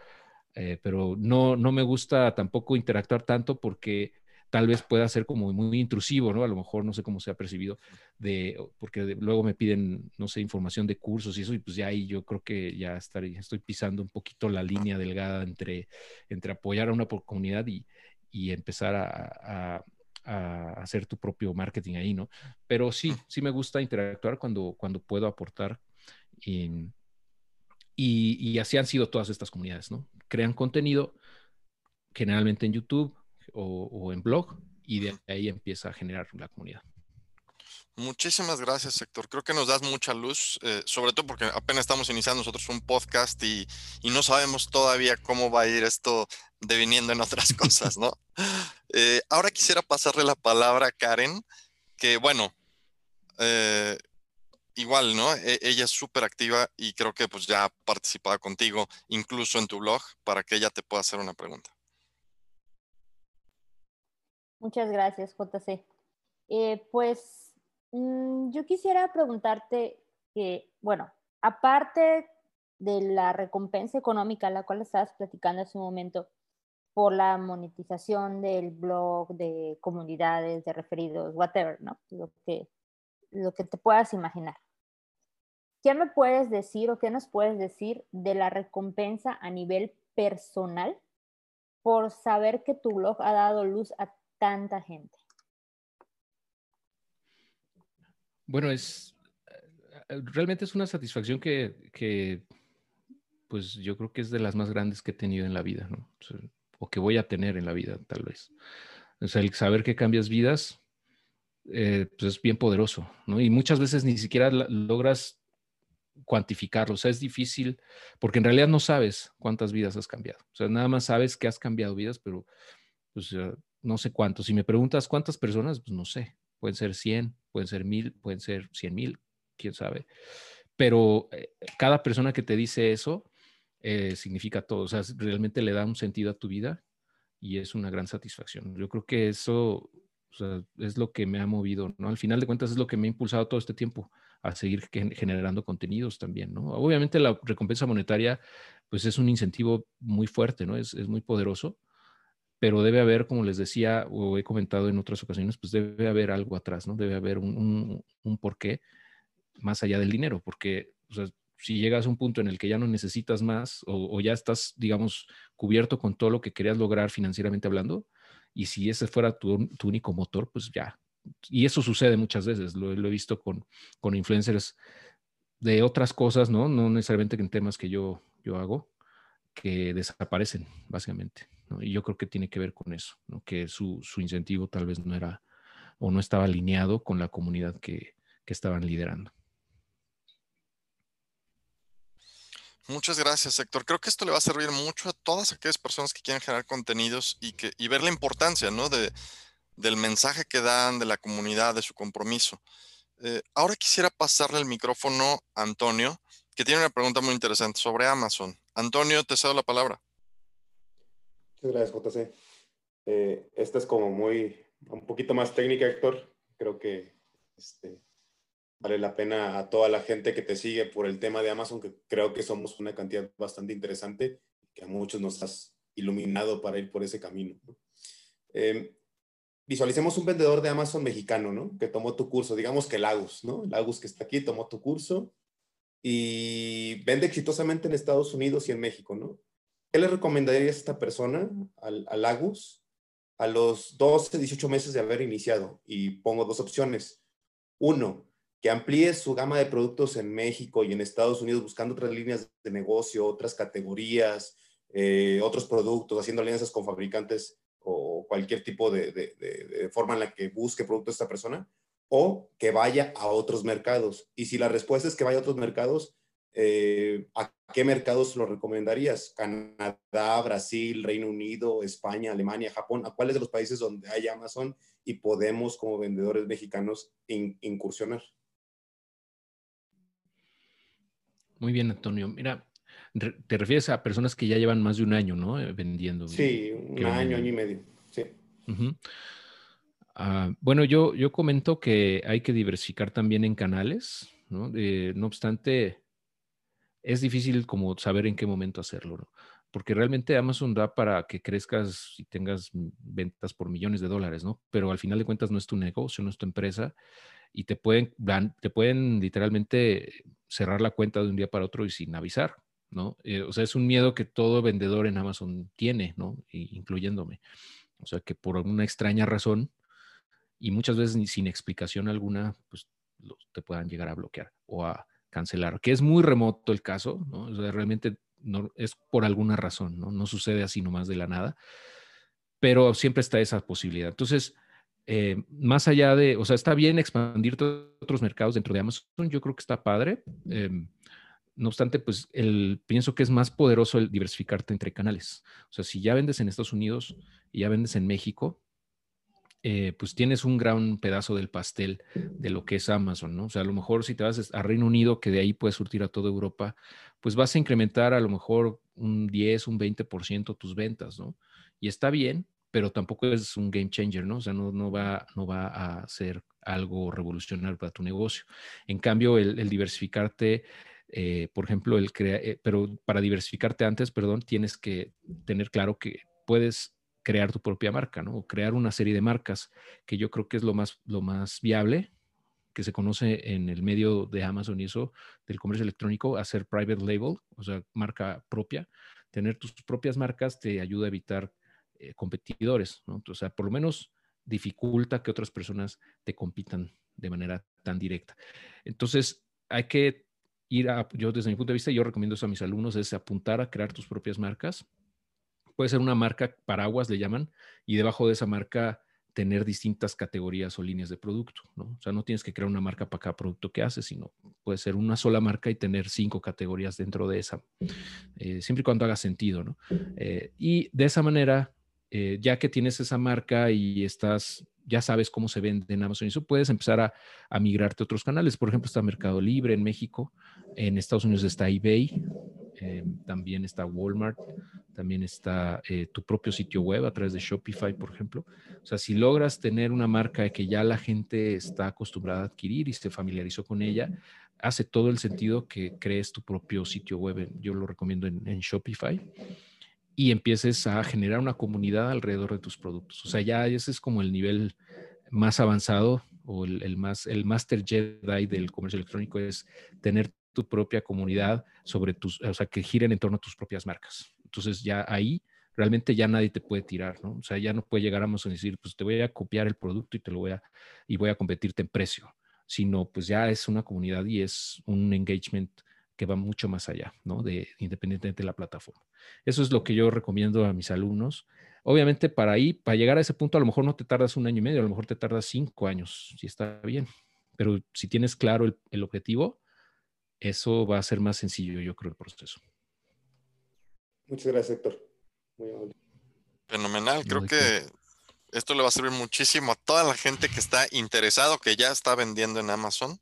Eh, pero no, no me gusta tampoco interactuar tanto porque tal vez pueda ser como muy intrusivo, ¿no? A lo mejor no sé cómo se ha percibido, de, porque luego me piden, no sé, información de cursos y eso, y pues ya ahí yo creo que ya estaría, estoy pisando un poquito la línea delgada entre, entre apoyar a una comunidad y, y empezar a, a hacer tu propio marketing ahí, ¿no? Pero sí, sí me gusta interactuar cuando, cuando puedo aportar. Y, y, así han sido todas estas comunidades, ¿no? Crean contenido generalmente en YouTube o, o en blog y de ahí empieza a generar la comunidad. Muchísimas gracias, Héctor. Creo que nos das mucha luz, eh, sobre todo porque apenas estamos iniciando nosotros un podcast y, no sabemos todavía cómo va a ir esto deviniendo en otras cosas, ¿no? Eh, ahora quisiera pasarle la palabra a Karen, que bueno, eh, igual, ¿no? E, ella es súper activa y creo que pues ya ha participado contigo, incluso en tu blog, para que ella te pueda hacer una pregunta. Muchas gracias, JC. pues Mm, yo quisiera preguntarte que, bueno, aparte de la recompensa económica, la cual estabas platicando hace un momento, por la monetización del blog, de comunidades, de referidos, whatever, ¿no? Lo que, lo que te puedas imaginar. ¿Qué me puedes decir o qué nos puedes decir de la recompensa a nivel personal por saber que tu blog ha dado luz a tanta gente? Bueno, es eh, realmente es una satisfacción que, pues yo creo que es de las más grandes que he tenido en la vida, ¿no? O, que voy a tener en la vida, tal vez. O sea, el saber que cambias vidas, eh, pues es bien poderoso, ¿no? Y muchas veces ni siquiera logras cuantificarlo, o sea, es difícil, porque en realidad no sabes cuántas vidas has cambiado. O sea, nada más sabes que has cambiado vidas, pero pues no sé cuántos. Si me preguntas cuántas personas, pues no sé. Pueden ser 100, pueden ser 1000, pueden ser 100 mil, quién sabe. Pero eh, cada persona que te dice eso eh, significa todo. O sea, realmente le da un sentido a tu vida y es una gran satisfacción. Yo creo que eso es lo que me ha movido, ¿no? Al final de cuentas es lo que me ha impulsado todo este tiempo a seguir generando contenidos también, ¿no? Obviamente la recompensa monetaria, pues es un incentivo muy fuerte, ¿no? Es, es muy poderoso, pero debe haber, como les decía o he comentado en otras ocasiones, pues debe haber algo atrás, ¿no? Debe haber un, un, porqué más allá del dinero, porque si llegas a un punto en el que ya no necesitas más o, ya estás, digamos, cubierto con todo lo que querías lograr financieramente hablando, y si ese fuera tu, tu único motor, pues ya. Y eso sucede muchas veces, lo, lo he visto con, con influencers de otras cosas, ¿no? No necesariamente en temas que yo, yo hago, que desaparecen, básicamente. Y yo creo que tiene que ver con eso, que su, incentivo tal vez no era o no estaba alineado con la comunidad que, estaban liderando. Muchas gracias, Héctor. Creo que esto le va a servir mucho a todas aquellas personas que quieran generar contenidos y, que, y ver la importancia ¿no? de, del mensaje que dan, de la comunidad, de su compromiso. Eh, ahora quisiera pasarle el micrófono a Antonio, que tiene una pregunta muy interesante sobre Amazon. Antonio, te cedo la palabra. Muchas gracias, JC. Eh, esta es como muy, un poquito más técnica, Héctor. Creo que este, vale la pena a toda la gente que te sigue por el tema de Amazon, que creo que somos una cantidad bastante interesante, que a muchos nos has iluminado para ir por ese camino. Em, visualicemos un vendedor de Amazon mexicano, ¿no? Que tomó tu curso, digamos que Lagos, ¿no? Lagos que está aquí, tomó tu curso y vende exitosamente en Estados Unidos y en México, ¿no? ¿Qué le recomendarías a esta persona, al, al Agus, a los 12, 18 meses de haber iniciado? Y pongo dos opciones. Uno, que amplíe su gama de productos en México y en Estados Unidos buscando otras líneas de negocio, otras categorías, eh, otros productos, haciendo alianzas con fabricantes o cualquier tipo de, forma en la que busque productos esta persona, o que vaya a otros mercados. Y si la respuesta es que vaya a otros mercados, eh, ¿a qué mercados lo recomendarías? ¿Canadá, Brasil, Reino Unido, España, Alemania, Japón? ¿A cuáles de los países donde hay Amazon y podemos como vendedores mexicanos incursionar? Muy bien, Antonio. Mira, te refieres a personas que ya llevan más de un año, ¿no? Eh, vendiendo. Sí, un año, año y medio. Sí. Ah, bueno, yo, yo comento que hay que diversificar también en canales, ¿no? no obstante, es difícil como saber en qué momento hacerlo, ¿no? Porque realmente Amazon da para que crezcas y tengas ventas por millones de dólares, ¿no? Pero al final de cuentas no es tu negocio, no es tu empresa y te pueden, te pueden literalmente cerrar la cuenta de un día para otro y sin avisar, ¿no? Eh, o sea, es un miedo que todo vendedor en Amazon tiene, ¿no? incluyéndome. O sea, que por alguna extraña razón y muchas veces sin explicación alguna, pues te puedan llegar a bloquear o a cancelar, que es muy remoto el caso, realmente no, es por alguna razón, ¿no? No sucede así nomás de la nada, pero siempre está esa posibilidad. Entonces, eh, más allá de, o sea, está bien expandir otros mercados dentro de Amazon, yo creo que está padre. Em, no obstante, pues el, pienso que es más poderoso el diversificarte entre canales. O sea, si ya vendes en Estados Unidos y ya vendes en México, eh, pues tienes un gran pedazo del pastel de lo que es Amazon, ¿no? O sea, a lo mejor si te vas a Reino Unido, que de ahí puedes surtir a toda Europa, pues vas a incrementar a lo mejor un 10, un 20% tus ventas, ¿no? Y está bien, pero tampoco es un game changer, ¿no? O sea, no, no, va, no va a ser algo revolucionario para tu negocio. En cambio, el, diversificarte, eh, por ejemplo, el eh, pero para diversificarte antes, perdón, tienes que tener claro que puedes crear tu propia marca, ¿no? O crear una serie de marcas, que yo creo que es lo más, lo más viable, que se conoce en el medio de Amazon y eso, del comercio electrónico, hacer private label, o sea, marca propia. Tener tus propias marcas te ayuda a evitar eh, competidores, ¿no? O sea, por lo menos dificulta que otras personas te compitan de manera tan directa. Entonces, hay que ir a, yo desde mi punto de vista, yo recomiendo eso a mis alumnos, es apuntar a crear tus propias marcas. Puede ser una marca paraguas, le llaman, y debajo de esa marca tener distintas categorías o líneas de producto, ¿no? O sea, no tienes que crear una marca para cada producto que haces, sino puede ser una sola marca y tener cinco categorías dentro de esa, eh, siempre y cuando haga sentido, ¿no? Eh, y de esa manera eh, ya que tienes esa marca y estás, ya sabes cómo se vende en Amazon y eso, puedes empezar a, migrarte a otros canales. Por ejemplo, está Mercado Libre en México, en Estados Unidos está eBay, eh, también está Walmart, también está eh, tu propio sitio web a través de Shopify, por ejemplo. O sea, si logras tener una marca que ya la gente está acostumbrada a adquirir y se familiarizó con ella, hace todo el sentido que crees tu propio sitio web. Yo lo recomiendo en, Shopify y empieces a generar una comunidad alrededor de tus productos. O sea, ya ese es como el nivel más avanzado o el, más, el Master Jedi del comercio electrónico es tener tu propia comunidad sobre tus, o sea, que giren en torno a tus propias marcas. Entonces ya ahí realmente ya nadie te puede tirar, ¿no? O sea, ya no puede llegar a Amazon y decir, pues te voy a copiar el producto y te lo voy a, y voy a competirte en precio, sino pues ya es una comunidad y es un engagement que va mucho más allá, ¿no? De independientemente de la plataforma. Eso es lo que yo recomiendo a mis alumnos. Obviamente para ahí, para llegar a ese punto, a lo mejor no te tardas un año y medio, a lo mejor te tardas cinco años, si está bien. Pero si tienes claro el, objetivo, eso va a ser más sencillo, yo creo, el proceso. Muchas gracias, Héctor. Muy amable. Fenomenal. Creo que esto le va a servir muchísimo a toda la gente que está interesado, que ya está vendiendo en Amazon.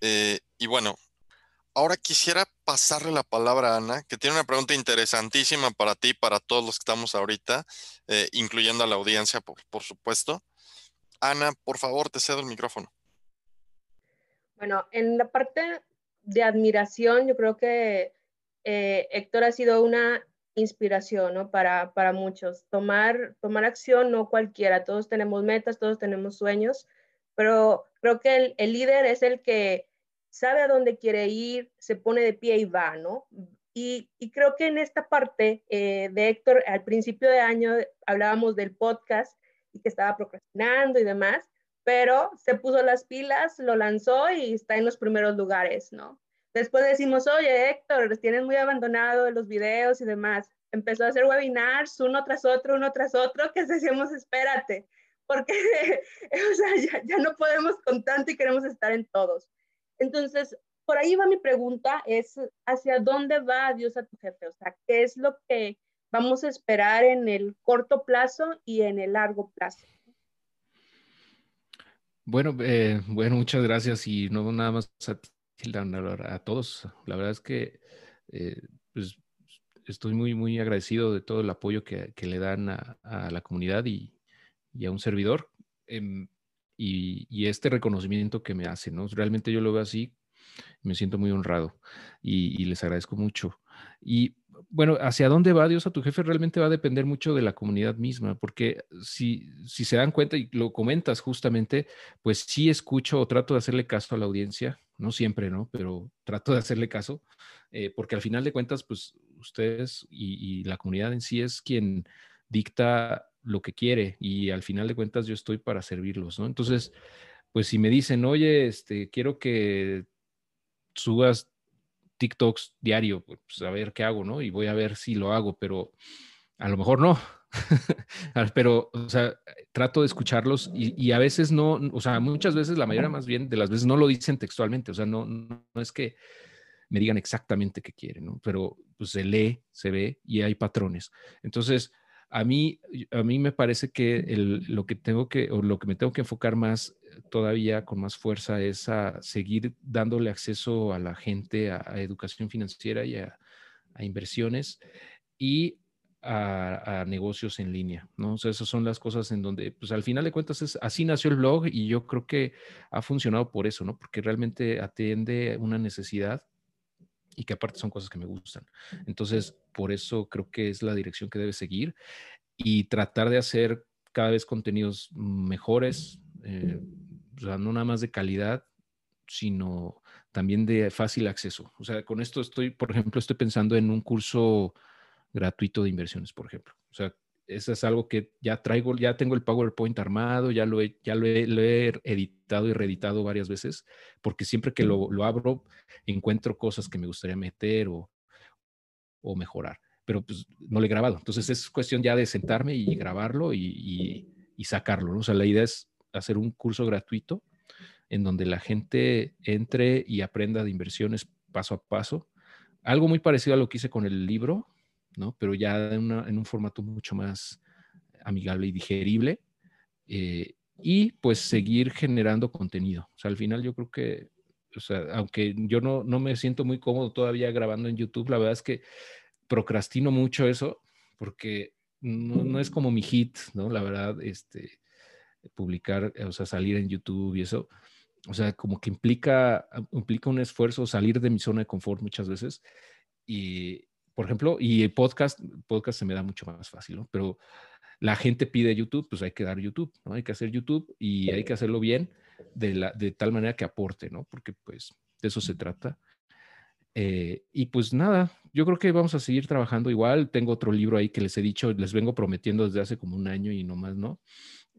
Eh, y bueno, Ahora quisiera pasarle la palabra a Ana, que tiene una pregunta interesantísima para ti, para todos los que estamos ahorita, eh, incluyendo a la audiencia, por, supuesto. Ana, por favor, te cedo el micrófono. Bueno, en la parte de admiración, yo creo que eh, Héctor ha sido una inspiración ¿no? para, para muchos. Tomar, tomar acción, no cualquiera. Todos tenemos metas, todos tenemos sueños, pero creo que el, el líder es el que sabe a dónde quiere ir, se pone de pie y va, ¿no? Y, creo que en esta parte eh, de Héctor, al principio de año hablábamos del podcast y que estaba procrastinando y demás, pero se puso las pilas, lo lanzó y está en los primeros lugares, ¿no? Después decimos, oye, Héctor, tienes muy abandonado los videos y demás. Empezó a hacer webinars uno tras otro, uno tras otro, que decíamos, espérate, porque o sea, ya, no podemos con tanto y queremos estar en todos. Entonces, por ahí va mi pregunta, es hacia dónde va Dios a tu jefe, o sea, ¿qué es lo que vamos a esperar en el corto plazo y en el largo plazo? Bueno, eh, bueno, muchas gracias y no nada más a, a todos. La verdad es que eh, pues, estoy muy, muy agradecido de todo el apoyo que, le dan a, la comunidad y, a un servidor. Em, y, este reconocimiento que me hacen, ¿no? Realmente yo lo veo así, me siento muy honrado y, les agradezco mucho. Y bueno, hacia dónde va Dios a tu jefe realmente va a depender mucho de la comunidad misma, porque si, si se dan cuenta y lo comentas justamente, pues sí escucho o trato de hacerle caso a la audiencia, no siempre, ¿no? Pero trato de hacerle caso, eh, porque al final de cuentas, pues ustedes y, y la comunidad en sí es quien dicta lo que quiere y al final de cuentas yo estoy para servirlos, ¿no? Entonces, pues si me dicen, oye, este, quiero que subas TikToks diario, pues a ver qué hago, ¿no? Y voy a ver si lo hago, pero a lo mejor no. pero, o sea, trato de escucharlos y, a veces no, o sea, muchas veces, la mayoría más bien de las veces no lo dicen textualmente, o sea, no, no, es que me digan exactamente qué quieren, ¿no? Pero pues se lee, se ve y hay patrones. Entonces, a mí, a mí me parece que lo que tengo que, o lo que me tengo que enfocar más todavía con más fuerza es a seguir dándole acceso a la gente a, educación financiera y a, inversiones y a, negocios en línea, ¿no? O esas son las cosas en donde, pues al final de cuentas, es, así nació el blog y yo creo que ha funcionado por eso, ¿no? Porque realmente atiende una necesidad y que aparte son cosas que me gustan. Entonces, por eso creo que es la dirección que debe seguir y tratar de hacer cada vez contenidos mejores, eh, o sea, no nada más de calidad, sino también de fácil acceso. O sea, con esto estoy, por ejemplo, estoy pensando en un curso gratuito de inversiones, por ejemplo. O sea, eso es algo que ya traigo, ya tengo el PowerPoint armado, ya lo he, ya lo he, editado y reeditado varias veces, porque siempre que lo, abro encuentro cosas que me gustaría meter o, mejorar, pero pues no lo he grabado. Entonces es cuestión ya de sentarme y grabarlo y, sacarlo. O sea, la idea es hacer un curso gratuito en donde la gente entre y aprenda de inversiones paso a paso. Algo muy parecido a lo que hice con el libro, ¿no? Pero ya en, un formato mucho más amigable y digerible. Eh, y pues seguir generando contenido. O sea, al final yo creo que, o sea, aunque yo no, no me siento muy cómodo todavía grabando en YouTube, la verdad es que procrastino mucho eso porque no, no es como mi hit, ¿no? La verdad, este, publicar, o sea, salir en YouTube y eso, o sea, como que implica, implica un esfuerzo salir de mi zona de confort muchas veces. Y, por ejemplo, y podcast, podcast se me da mucho más fácil, ¿no? Pero la gente pide YouTube, pues hay que dar YouTube, ¿no? Hay que hacer YouTube y hay que hacerlo bien de, la, de tal manera que aporte, ¿no? Porque pues de eso se trata. Eh, y pues nada, yo creo que vamos a seguir trabajando igual. Tengo otro libro ahí que les he dicho, les vengo prometiendo desde hace como un año y no más, ¿no?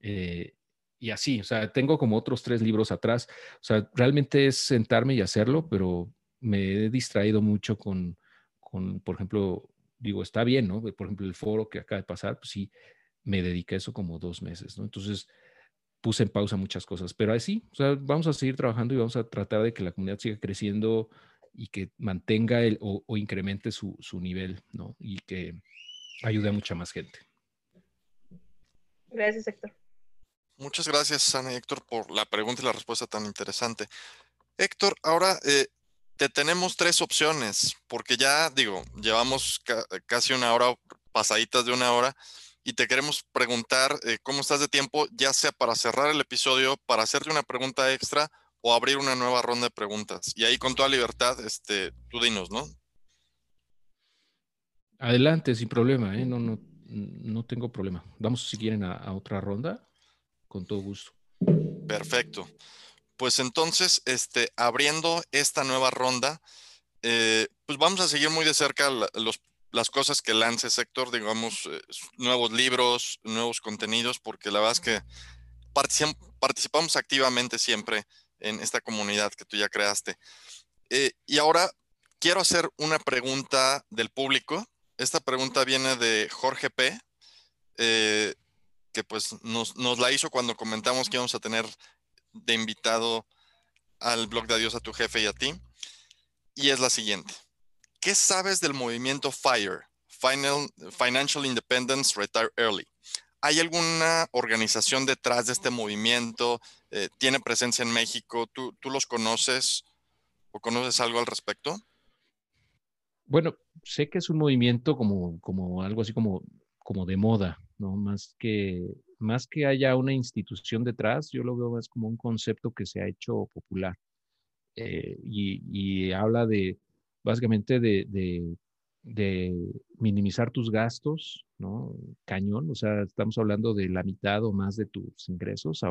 Eh, y así, o sea, tengo como otros tres libros atrás. O sea, realmente es sentarme y hacerlo, pero me he distraído mucho con, con, por ejemplo, digo, está bien, ¿no? Por ejemplo, el foro que acaba de pasar, pues sí, me dediqué a eso como dos meses, ¿no? Entonces, puse en pausa muchas cosas, pero así, o sea, vamos a seguir trabajando y vamos a tratar de que la comunidad siga creciendo y que mantenga el, o, incremente su, su, nivel, ¿no? Y que ayude a mucha más gente. Gracias, Héctor. Muchas gracias, Ana y Héctor, por la pregunta y la respuesta tan interesante. Héctor, ahora eh, te tenemos tres opciones, porque ya digo, llevamos casi una hora, pasaditas de una hora, y te queremos preguntar eh, cómo estás de tiempo, ya sea para cerrar el episodio, para hacerte una pregunta extra o abrir una nueva ronda de preguntas. Y ahí con toda libertad, este, tú dinos, ¿no? Adelante, sin problema, ¿eh? no, no, no tengo problema. Vamos si quieren a otra ronda, con todo gusto. Perfecto. Pues entonces, este, abriendo esta nueva ronda, eh, pues vamos a seguir muy de cerca las cosas que lance sector, digamos, eh, nuevos libros, nuevos contenidos, porque la verdad es que participamos activamente siempre en esta comunidad que tú ya creaste. Eh, y ahora quiero hacer una pregunta del público. Esta pregunta viene de Jorge P., que pues nos, la hizo cuando comentamos que íbamos a tener de invitado al blog de Adiós a tu jefe y a ti. Y es la siguiente. ¿Qué sabes del movimiento FIRE? Final, Financial Independence Retire Early. ¿Hay alguna organización detrás de este movimiento? Eh, ¿Tiene presencia en México? ¿Tú, ¿Tú los conoces o conoces algo al respecto? Bueno, sé que es un movimiento como, como algo así como, como de moda, ¿no? Más que más que haya una institución detrás, yo lo veo más como un concepto que se ha hecho popular eh, y, habla de, básicamente, de, minimizar tus gastos, ¿no? Cañón, o sea, estamos hablando de la mitad o más de tus ingresos,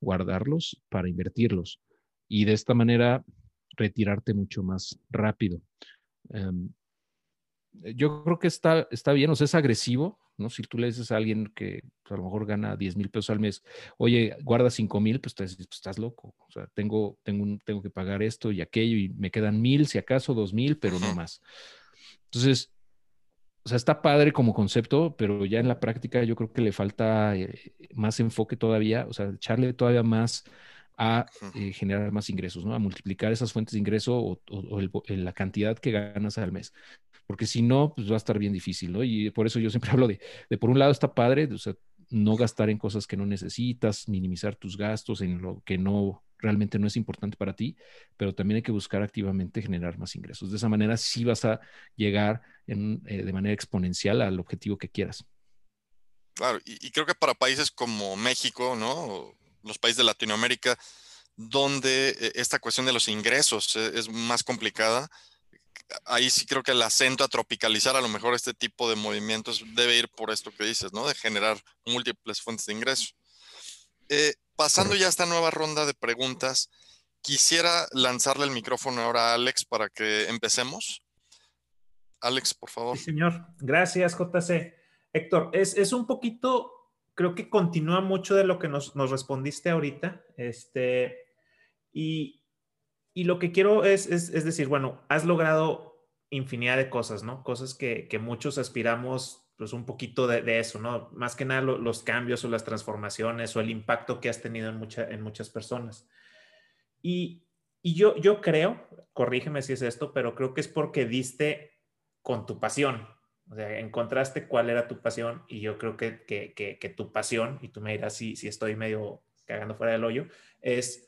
guardarlos para invertirlos y de esta manera retirarte mucho más rápido. Em, yo creo que está, está bien, o sea, es agresivo, ¿no? Si tú le dices a alguien que pues, a lo mejor gana 10 mil pesos al mes, oye, guarda 5 mil, pues, pues, estás loco. O sea, tengo, tengo, tengo que pagar esto y aquello y me quedan mil, si acaso dos mil, pero no más. Entonces, o sea, está padre como concepto, pero ya en la práctica yo creo que le falta eh, más enfoque todavía, o sea, echarle todavía más a eh, generar más ingresos, ¿no? A multiplicar esas fuentes de ingreso o, la cantidad que ganas al mes porque si no, pues va a estar bien difícil, ¿no? Y por eso yo siempre hablo de, de por un lado está padre, no gastar en cosas que no necesitas, minimizar tus gastos en lo que no realmente no es importante para ti, pero también hay que buscar activamente generar más ingresos. De esa manera sí vas a llegar en, eh, de manera exponencial al objetivo que quieras. Claro, y, creo que para países como México, ¿no? Los países de Latinoamérica, donde eh, esta cuestión de los ingresos eh, es más complicada, ahí sí creo que el acento a tropicalizar a lo mejor este tipo de movimientos debe ir por esto que dices, ¿no? De generar múltiples fuentes de ingreso. Eh, pasando ya a esta nueva ronda de preguntas, quisiera lanzarle el micrófono ahora a Alex para que empecemos. Alex, por favor. Sí, señor. Gracias, JC. Héctor, es, es, un poquito, creo que continúa mucho de lo que nos, nos respondiste ahorita. Este, y, y lo que quiero es, es, decir, bueno, has logrado infinidad de cosas, ¿no? Cosas que, que muchos aspiramos, pues un poquito de, eso, ¿no? Más que nada los cambios o las transformaciones o el impacto que has tenido en, mucha, en muchas personas. Y, y yo, yo creo, corrígeme si es esto, pero creo que es porque diste con tu pasión. O sea, encontraste cuál era tu pasión y yo creo que, que, que, que tu pasión, y tú me dirás si, si estoy medio cagando fuera del hoyo, es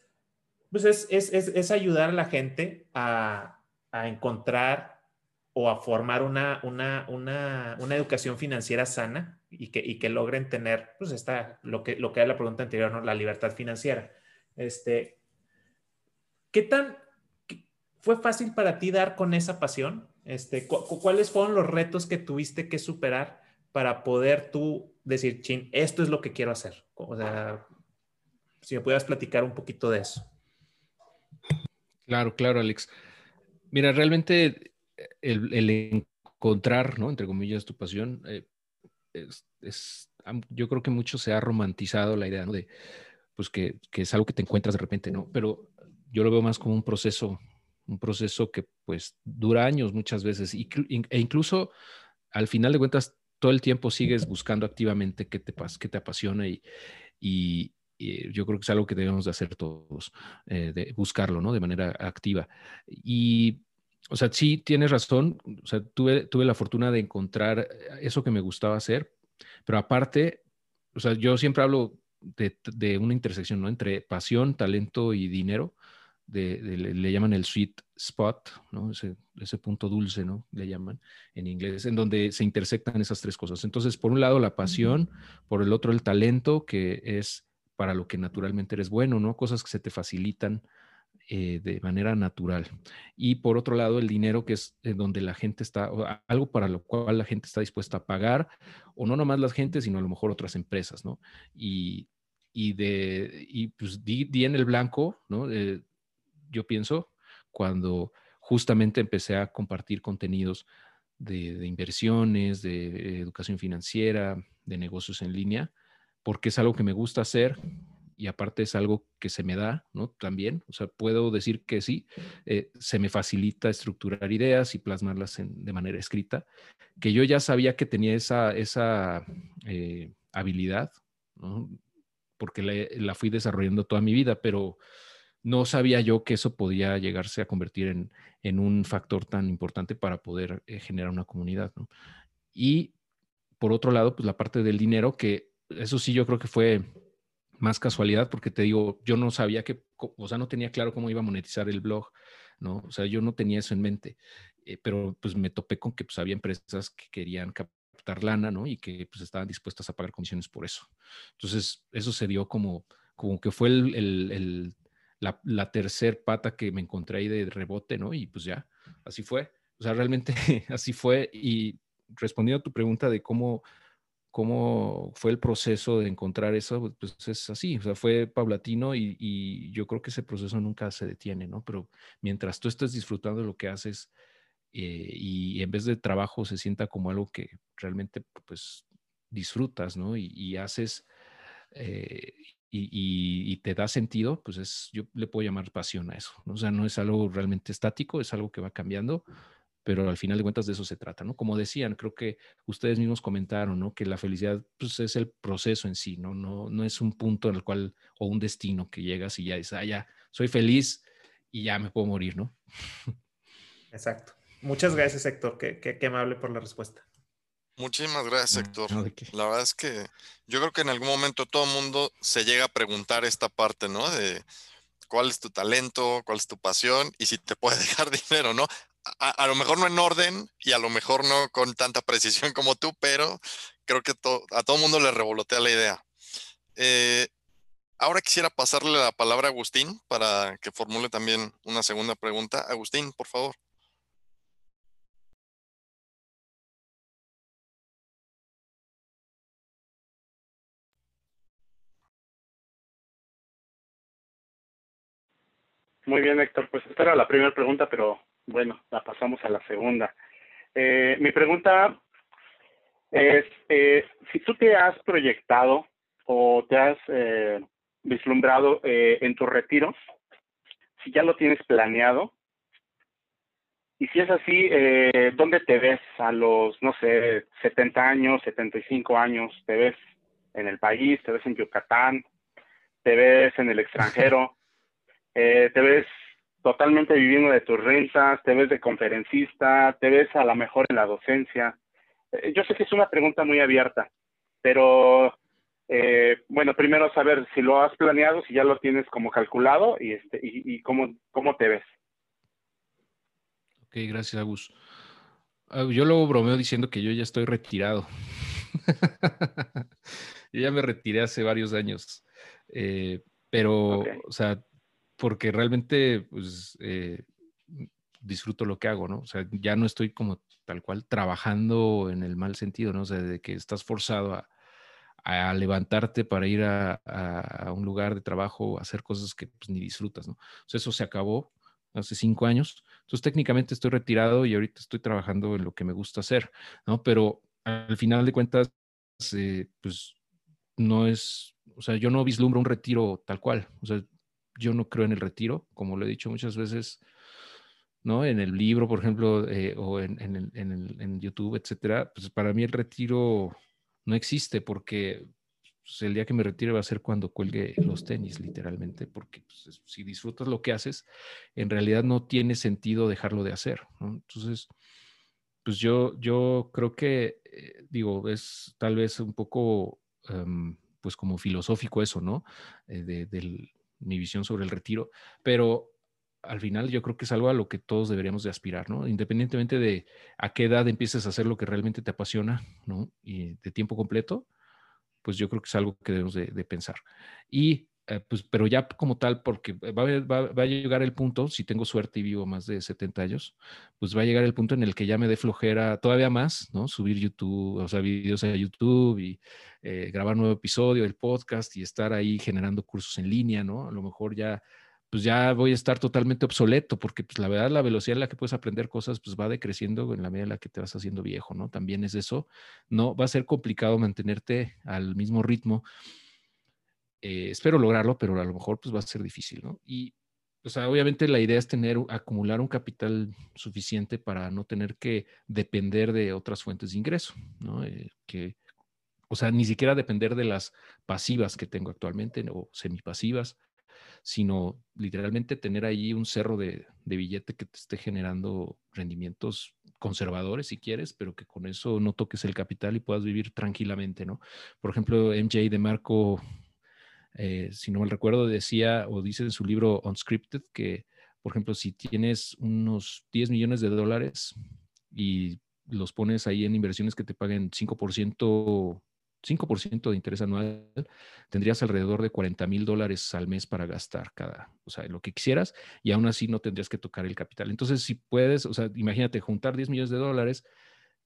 pues es, es, es, ayudar a la gente a, a encontrar o a formar una, una, una, una, educación financiera sana y que, y que logren tener, pues esta, lo que, lo que era la pregunta anterior, ¿no? la libertad financiera. Este, ¿Qué tan fue fácil para ti dar con esa pasión? Este, ¿Cuáles fueron los retos que tuviste que superar para poder tú decir, chin, esto es lo que quiero hacer? O sea, si me pudieras platicar un poquito de eso. Claro, claro, Alex. Mira, realmente eh, el, encontrar, ¿no? Entre comillas, tu pasión, eh, es, yo creo que mucho se ha romantizado la idea. De, pues que, es algo que te encuentras de repente, ¿no? Pero yo lo veo más como un proceso, un proceso que pues dura años muchas veces e incluso al final de cuentas todo el tiempo sigues buscando activamente qué te, qué te apasiona y, y, yo creo que es algo que debemos de hacer todos, eh, de buscarlo, ¿no? De manera activa. Y, o sea, sí, tienes razón, o sea, tuve, tuve la fortuna de encontrar eso que me gustaba hacer, pero aparte, o sea, yo siempre hablo de, de una intersección, ¿no? Entre pasión, talento y dinero. De, le, llaman el sweet spot, ¿no? Ese, ese, punto dulce, ¿no? Le llaman en inglés, en donde se intersectan esas tres cosas. Entonces, por un lado, la pasión, por el otro, el talento, que es para lo que naturalmente eres bueno, ¿no? Cosas que se te facilitan eh, de manera natural. Y por otro lado, el dinero que es eh, donde la gente está, algo para lo cual la gente está dispuesta a pagar, o no nomás la gente, sino a lo mejor otras empresas, ¿no? Y, y de, y pues di, en el blanco, ¿no? Eh, yo pienso, cuando justamente empecé a compartir contenidos de, de inversiones, de educación financiera, de negocios en línea, porque es algo que me gusta hacer y aparte es algo que se me da, ¿no? También, o sea, puedo decir que sí, eh, se me facilita estructurar ideas y plasmarlas de manera escrita, que yo ya sabía que tenía esa, esa eh, habilidad, ¿no? porque la, fui desarrollando toda mi vida, pero no sabía yo que eso podía llegarse a convertir en, en un factor tan importante para poder eh, generar una comunidad. Y por otro lado, pues la parte del dinero que eso sí yo creo que fue más casualidad porque te digo, yo no sabía que, o sea, no tenía claro cómo iba a monetizar el blog, ¿no? O sea, yo no tenía eso en mente, eh, pero pues me topé con que pues había empresas que querían captar lana, ¿no? Y que pues estaban dispuestas a pagar comisiones por eso. Entonces, eso se dio como, como que fue el, el, la, la tercer pata que me encontré ahí de rebote, ¿no? Y pues ya, así fue. O sea, realmente así fue. Y respondiendo a tu pregunta de cómo cómo fue el proceso de encontrar eso, pues es así, o sea, fue paulatino y, yo creo que ese proceso nunca se detiene, ¿no? Pero mientras tú estés disfrutando de lo que haces eh, y en vez de trabajo se sienta como algo que realmente, pues, disfrutas, ¿no? Y, haces eh, y, te da sentido, pues es, yo le puedo llamar pasión a eso. O sea, no es algo realmente estático, es algo que va cambiando pero al final de cuentas de eso se trata, ¿no? Como decían, creo que ustedes mismos comentaron, ¿no? Que la felicidad pues, es el proceso en sí, ¿no? ¿no? No es un punto en el cual, o un destino que llegas y ya dices, ah, ya, soy feliz y ya me puedo morir, ¿no? Exacto. Muchas gracias, Héctor. Qué, qué, amable por la respuesta. Muchísimas gracias, Héctor. la verdad es que yo creo que en algún momento todo el mundo se llega a preguntar esta parte, ¿no? De cuál es tu talento, cuál es tu pasión y si te puede dejar dinero, ¿no? A, lo mejor no en orden y a lo mejor no con tanta precisión como tú, pero creo que a todo mundo le revolotea la idea. Eh, ahora quisiera pasarle la palabra a Agustín para que formule también una segunda pregunta. Agustín, por favor. Muy bien, Héctor. Pues esta era la primera pregunta, pero bueno, la pasamos a la segunda. Eh, mi pregunta es, eh, si tú te has proyectado o te has eh, vislumbrado en tu retiro, si ya lo tienes planeado, y si es así, ¿dónde te ves a los, no sé, 70 años, 75 años? ¿Te ves en el país? ¿Te ves en Yucatán? ¿Te ves en el extranjero? Eh, te ves totalmente viviendo de tus rentas, te ves de conferencista, te ves a lo mejor en la docencia. Eh, yo sé que es una pregunta muy abierta, pero eh, bueno, primero saber si lo has planeado, si ya lo tienes como calculado y, este, y, cómo, cómo te ves. Ok, gracias, Agus. Ah, yo luego bromeo diciendo que yo ya estoy retirado. yo ya me retiré hace varios años. pero, o sea, porque realmente pues, eh, disfruto lo que hago, ¿no? O sea, ya no estoy como tal cual trabajando en el mal sentido, ¿no? O sea, de que estás forzado a, levantarte para ir a, un lugar de trabajo, a hacer cosas que pues, ni disfrutas, ¿no? O sea, eso se acabó hace cinco años. Entonces, técnicamente estoy retirado y ahorita estoy trabajando en lo que me gusta hacer, ¿no? Pero al final de cuentas, eh, pues no es, o sea, yo no vislumbro un retiro tal cual. O sea, yo no creo en el retiro, como lo he dicho muchas veces, ¿no? En el libro, por ejemplo, eh, o en, en, YouTube, etcétera, pues para mí el retiro no existe porque pues, el día que me retire va a ser cuando cuelgue los tenis, literalmente, porque pues, si disfrutas lo que haces, en realidad no tiene sentido dejarlo de hacer, Entonces, pues yo, yo creo que, eh, digo, es tal vez un poco, em, pues como filosófico eso, ¿no? Eh, del, mi visión sobre el retiro, pero al final yo creo que es algo a lo que todos deberíamos de aspirar, ¿no? Independientemente de a qué edad empieces a hacer lo que realmente te apasiona, ¿no? Y de tiempo completo, pues yo creo que es algo que debemos de, pensar. Y eh, pues, pero ya como tal, porque va, va, a llegar el punto, si tengo suerte y vivo más de 70 años, pues va a llegar el punto en el que ya me dé flojera todavía más, ¿no? Subir YouTube, o sea, videos a YouTube y eh, grabar nuevo episodio del podcast y estar ahí generando cursos en línea, ¿no? A lo mejor ya, pues ya voy a estar totalmente obsoleto, porque pues la verdad la velocidad en la que puedes aprender cosas, pues va decreciendo en la medida en la que te vas haciendo viejo, ¿no? También es eso, ¿no? Va a ser complicado mantenerte al mismo ritmo eh, espero lograrlo, pero a lo mejor pues va a ser difícil, ¿no? Y, o sea, obviamente la idea es tener, acumular un capital suficiente para no tener que depender de otras fuentes de ingreso, ¿no? Eh, que, o sea, ni siquiera depender de las pasivas que tengo actualmente o semipasivas, sino literalmente tener ahí un cerro de, de, billete que te esté generando rendimientos conservadores si quieres, pero que con eso no toques el capital y puedas vivir tranquilamente, ¿no? Por ejemplo, MJ de Marco eh, si no mal recuerdo, decía o dice en su libro Unscripted que, por ejemplo, si tienes unos 10 millones de dólares y los pones ahí en inversiones que te paguen 5%, 5 de interés anual, tendrías alrededor de 40 mil dólares al mes para gastar cada, o sea, lo que quisieras, y aún así no tendrías que tocar el capital. Entonces, si puedes, o sea, imagínate juntar 10 millones de dólares,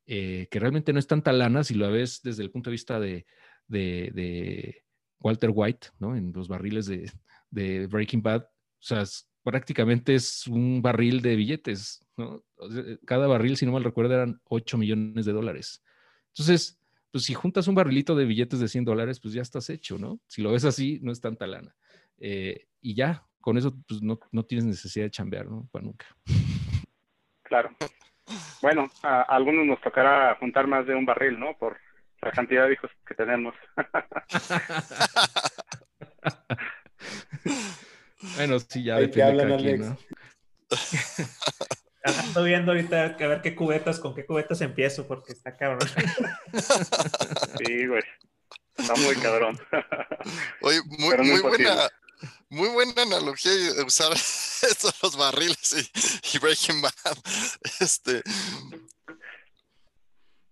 eh, que realmente no es tanta lana si lo ves desde el punto de vista de, de Walter White, ¿no? En los barriles de, Breaking Bad. O sea, prácticamente es un barril de billetes, ¿no? cada barril, si no mal recuerdo, eran 8 millones de dólares. Entonces, pues si juntas un barrilito de billetes de 100 dólares, pues ya estás hecho, ¿no? Si lo ves así, no es tanta lana. Eh, y ya, con eso, pues no, tienes necesidad de chambear, ¿no? Para nunca. Claro. Bueno, a algunos nos tocará juntar más de un barril, ¿no? Por, la cantidad de hijos que tenemos. bueno, sí, ya depende de quién, ¿no? Estoy viendo ahorita a ver qué cubetas, con qué cubetas empiezo, porque está cabrón. Sí, güey. Está muy cabrón. Oye, muy, muy buena, Muy buena analogía usar estos los barriles y, Breaking Bad. Este,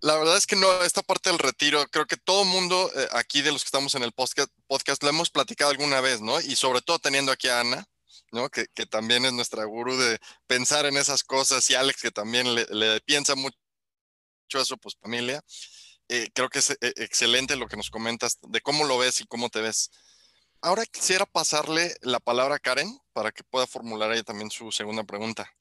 la verdad es que no, esta parte del retiro, creo que todo mundo eh, aquí de los que estamos en el podcast, podcast lo hemos platicado alguna vez, ¿no? Y sobre todo teniendo aquí a Ana, ¿no? Que, que también es nuestra gurú de pensar en esas cosas y Alex que también le, piensa mucho eso, pues familia. Eh, creo que es eh, excelente lo que nos comentas de cómo lo ves y cómo te ves. Ahora quisiera pasarle la palabra a Karen para que pueda formular ella también su segunda pregunta.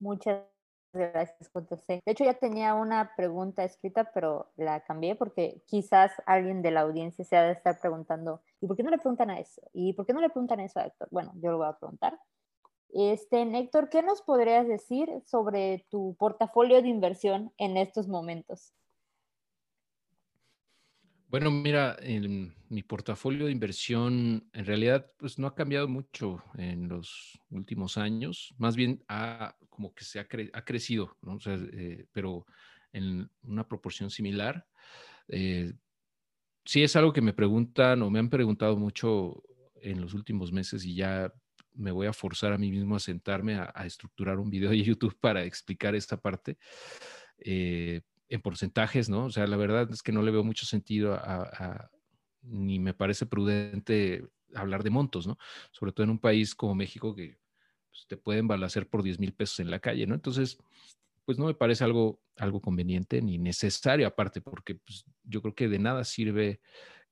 Muchas gracias, JC. De hecho, ya tenía una pregunta escrita, pero la cambié porque quizás alguien de la audiencia se ha de estar preguntando, ¿y por qué no le preguntan a eso? ¿Y por qué no le preguntan eso a Héctor? Bueno, yo lo voy a preguntar. Este, Héctor, ¿qué nos podrías decir sobre tu portafolio de inversión en estos momentos? Bueno, mira, mi portafolio de inversión en realidad pues no ha cambiado mucho en los últimos años, más bien ha como que se ha, crecido, ¿no? Eh, pero en una proporción similar. Eh, sí es algo que me preguntan o me han preguntado mucho en los últimos meses y ya me voy a forzar a mí mismo a sentarme a, estructurar un video de YouTube para explicar esta parte. Eh, en porcentajes, ¿no? O sea, la verdad es que no le veo mucho sentido a, ni me parece prudente hablar de montos, ¿no? Sobre todo en un país como México que pues, te pueden balacer por 10 mil pesos en la calle, ¿no? Entonces, pues no me parece algo, algo conveniente ni necesario aparte, porque pues, yo creo que de nada sirve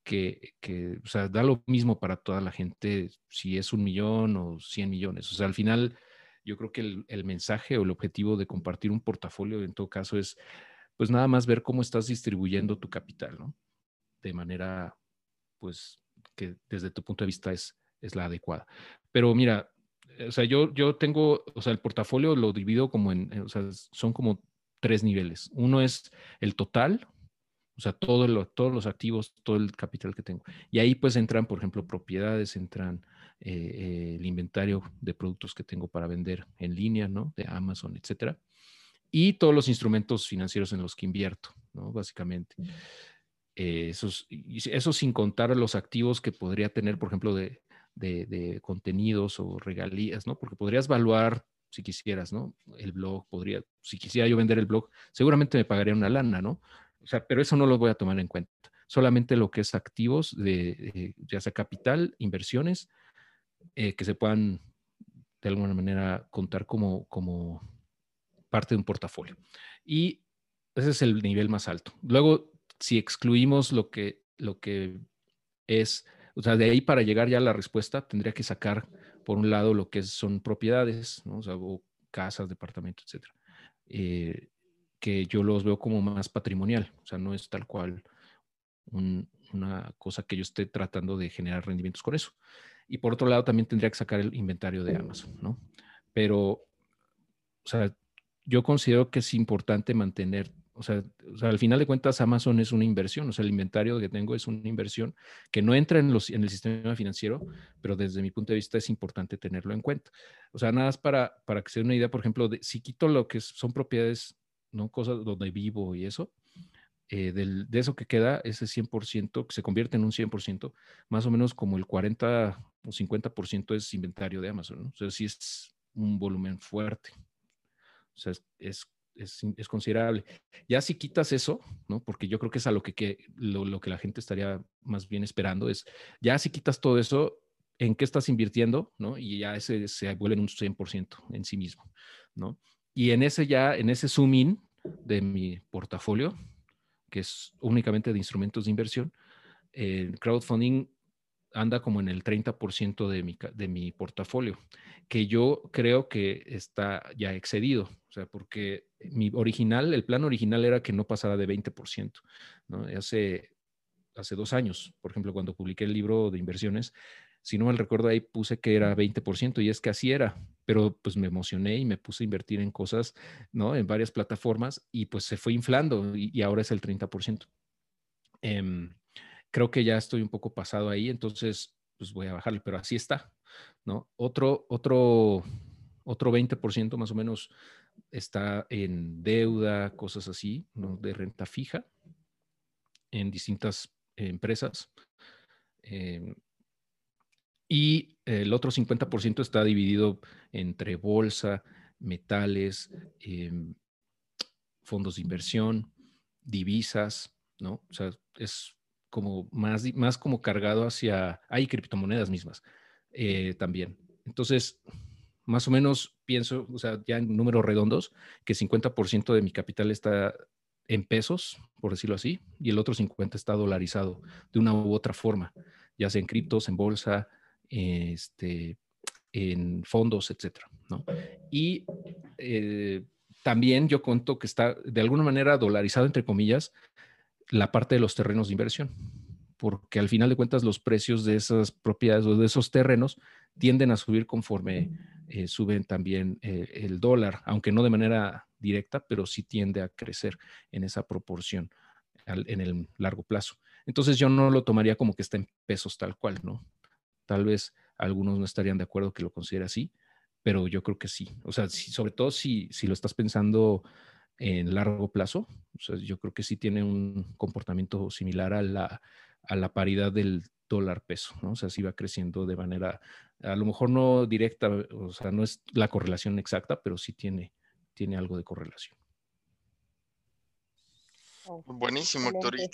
que, que, o sea, da lo mismo para toda la gente si es un millón o 100 millones. O sea, al final, yo creo que el, el mensaje o el objetivo de compartir un portafolio en todo caso es pues nada más ver cómo estás distribuyendo tu capital, ¿no? De manera, pues, que desde tu punto de vista es, es la adecuada. Pero mira, eh, o sea, yo, yo tengo, o sea, el portafolio lo divido como en, o sea, son como tres niveles. Uno es el total, o sea, todos los activos, todo el capital que tengo. Y ahí pues entran, por ejemplo, propiedades, entran eh, eh, el inventario de productos que tengo para vender en línea, ¿no? De Amazon, etcétera y todos los instrumentos financieros en los que invierto, ¿no? Básicamente. Eh, eso sin contar los activos que podría tener, por ejemplo, de, de, contenidos o regalías, ¿no? Porque podrías evaluar, si quisieras, ¿no? El blog, podría, si quisiera yo vender el blog, seguramente me pagaría una lana, ¿no? O sea, pero eso no lo voy a tomar en cuenta. Solamente lo que es activos de, ya sea capital, inversiones, eh, que se puedan de alguna manera contar como, como parte de un portafolio. Y ese es el nivel más alto. Luego, si excluimos lo que, lo que es, o sea, de ahí para llegar ya a la respuesta, tendría que sacar, por un lado, lo que son propiedades, ¿no? o, sea, casas, departamentos, etcétera, eh, que yo los veo como más patrimonial, o sea, no es tal cual una cosa que yo esté tratando de generar rendimientos con eso. Y por otro lado, también tendría que sacar el inventario de Amazon, ¿no? Pero, o sea, yo considero que es importante mantener, o sea, al final de cuentas Amazon es una inversión, o sea, el inventario que tengo es una inversión que no entra en, los, en el sistema financiero, pero desde mi punto de vista es importante tenerlo en cuenta. O sea, nada más para, para que se dé una idea, por ejemplo, de, si quito lo que son propiedades, no cosas donde vivo y eso, eh, del, de eso que queda, ese 100%, que se convierte en un 100%, más o menos como el 40 o 50% es inventario de Amazon. O sea, sí es un volumen fuerte. O sea, es, es, considerable. Ya si quitas eso, ¿no? Porque yo creo que es a lo que, lo, que la gente estaría más bien esperando, es ya si quitas todo eso, ¿en qué estás invirtiendo? ¿no? Y ya ese se vuelve en un 100% en sí mismo, ¿no? Y en ese ya, en ese zoom in de mi portafolio, que es únicamente de instrumentos de inversión, el crowdfunding anda como en el 30% de mi, de mi portafolio, que yo creo que está ya excedido, o sea, porque mi original, el plan original era que no pasara de 20%, ¿no? Hace, hace dos años, por ejemplo, cuando publiqué el libro de inversiones, si no mal recuerdo ahí puse que era 20% y es que así era, pero pues me emocioné y me puse a invertir en cosas, ¿no? En varias plataformas y pues se fue inflando y, ahora es el 30%. Eh, em, creo que ya estoy un poco pasado ahí, entonces pues voy a bajarle, pero así está, ¿no? Otro, otro, otro 20% más o menos está en deuda, cosas así, ¿no? De renta fija en distintas empresas. Em, Y el otro 50% está dividido entre bolsa, metales, em, fondos de inversión, divisas, ¿no? O sea, es como más, más como cargado hacia, hay criptomonedas mismas eh, también. Entonces, más o menos pienso, o sea, ya en números redondos, que 50% de mi capital está en pesos, por decirlo así, y el otro 50% está dolarizado de una u otra forma, ya sea en criptos, en bolsa, este, en fondos, etcétera, ¿no? Y eh, también yo cuento que está de alguna manera dolarizado, entre comillas, la parte de los terrenos de inversión, porque al final de cuentas los precios de esas propiedades o de esos terrenos tienden a subir conforme eh, suben también eh, el dólar, aunque no de manera directa, pero sí tiende a crecer en esa proporción en el largo plazo. Entonces yo no lo tomaría como que está en pesos tal cual, ¿no? Tal vez algunos no estarían de acuerdo que lo considere así, pero yo creo que sí. O sea, sobre todo si, si lo estás pensando en largo plazo, o sea, yo creo que sí tiene un comportamiento similar a la, a la paridad del dólar peso, ¿no? O sea, sí va creciendo de manera, a lo mejor no directa, o sea, no es la correlación exacta, pero sí tiene, tiene algo de correlación. Buenísimo, Héctor. Y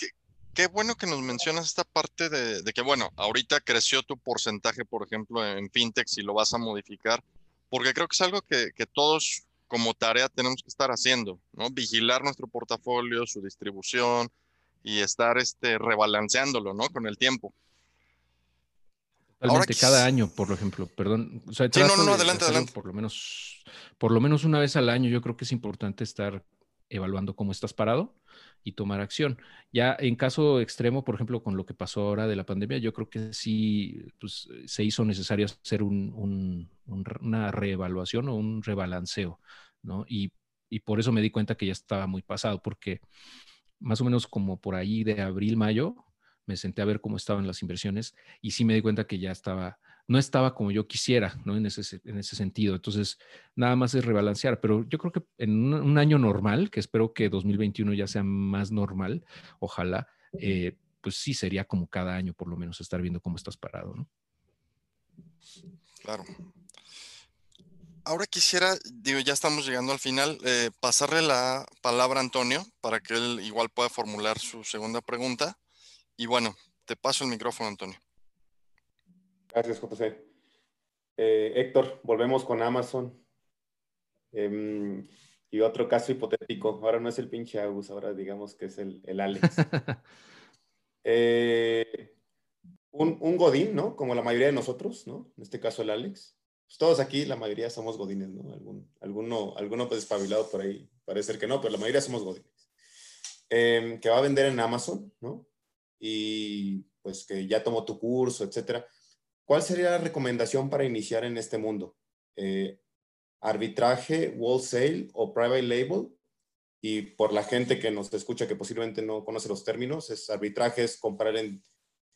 qué, bueno que nos mencionas esta parte de, de, que, bueno, ahorita creció tu porcentaje, por ejemplo, en fintech, si lo vas a modificar, porque creo que es algo que, que todos como tarea tenemos que estar haciendo, ¿no? Vigilar nuestro portafolio, su distribución y estar este, rebalanceándolo, ¿no? Con el tiempo. Totalmente, cada año, por ejemplo, perdón. sí, no, no, adelante, adelante. Por lo, menos, por lo menos una vez al año yo creo que es importante estar evaluando cómo estás parado y tomar acción. Ya en caso extremo, por ejemplo, con lo que pasó ahora de la pandemia, yo creo que sí pues, se hizo necesario hacer una reevaluación o un rebalanceo, ¿no? Y, y, por eso me di cuenta que ya estaba muy pasado, porque más o menos como por ahí de abril, mayo, me senté a ver cómo estaban las inversiones y sí me di cuenta que ya estaba no estaba como yo quisiera, ¿no? En ese, en ese sentido. Entonces, nada más es rebalancear, pero yo creo que en un, año normal, que espero que 2021 ya sea más normal, ojalá, eh, pues sí sería como cada año por lo menos estar viendo cómo estás parado, ¿no? Claro. Ahora quisiera, digo, ya estamos llegando al final, eh, pasarle la palabra a Antonio para que él igual pueda formular su segunda pregunta. Y bueno, te paso el micrófono, Antonio. Gracias, JC. Eh, Héctor, volvemos con Amazon. Em, y otro caso hipotético. Ahora no es el pinche Agus, ahora digamos que es el, Alex. Eh, un, Godín, ¿no? Como la mayoría de nosotros, ¿no? En este caso el Alex. Pues todos aquí, la mayoría somos Godines, ¿no? Algún, alguno, alguno pues espabilado por ahí, parece ser que no, pero la mayoría somos Godines. Em, que va a vender en Amazon, ¿no? Y pues que ya tomó tu curso, etcétera. ¿Cuál sería la recomendación para iniciar en este mundo? Eh, ¿Arbitraje, wholesale o private label? Y por la gente que nos escucha que posiblemente no conoce los términos, es arbitraje es comprar en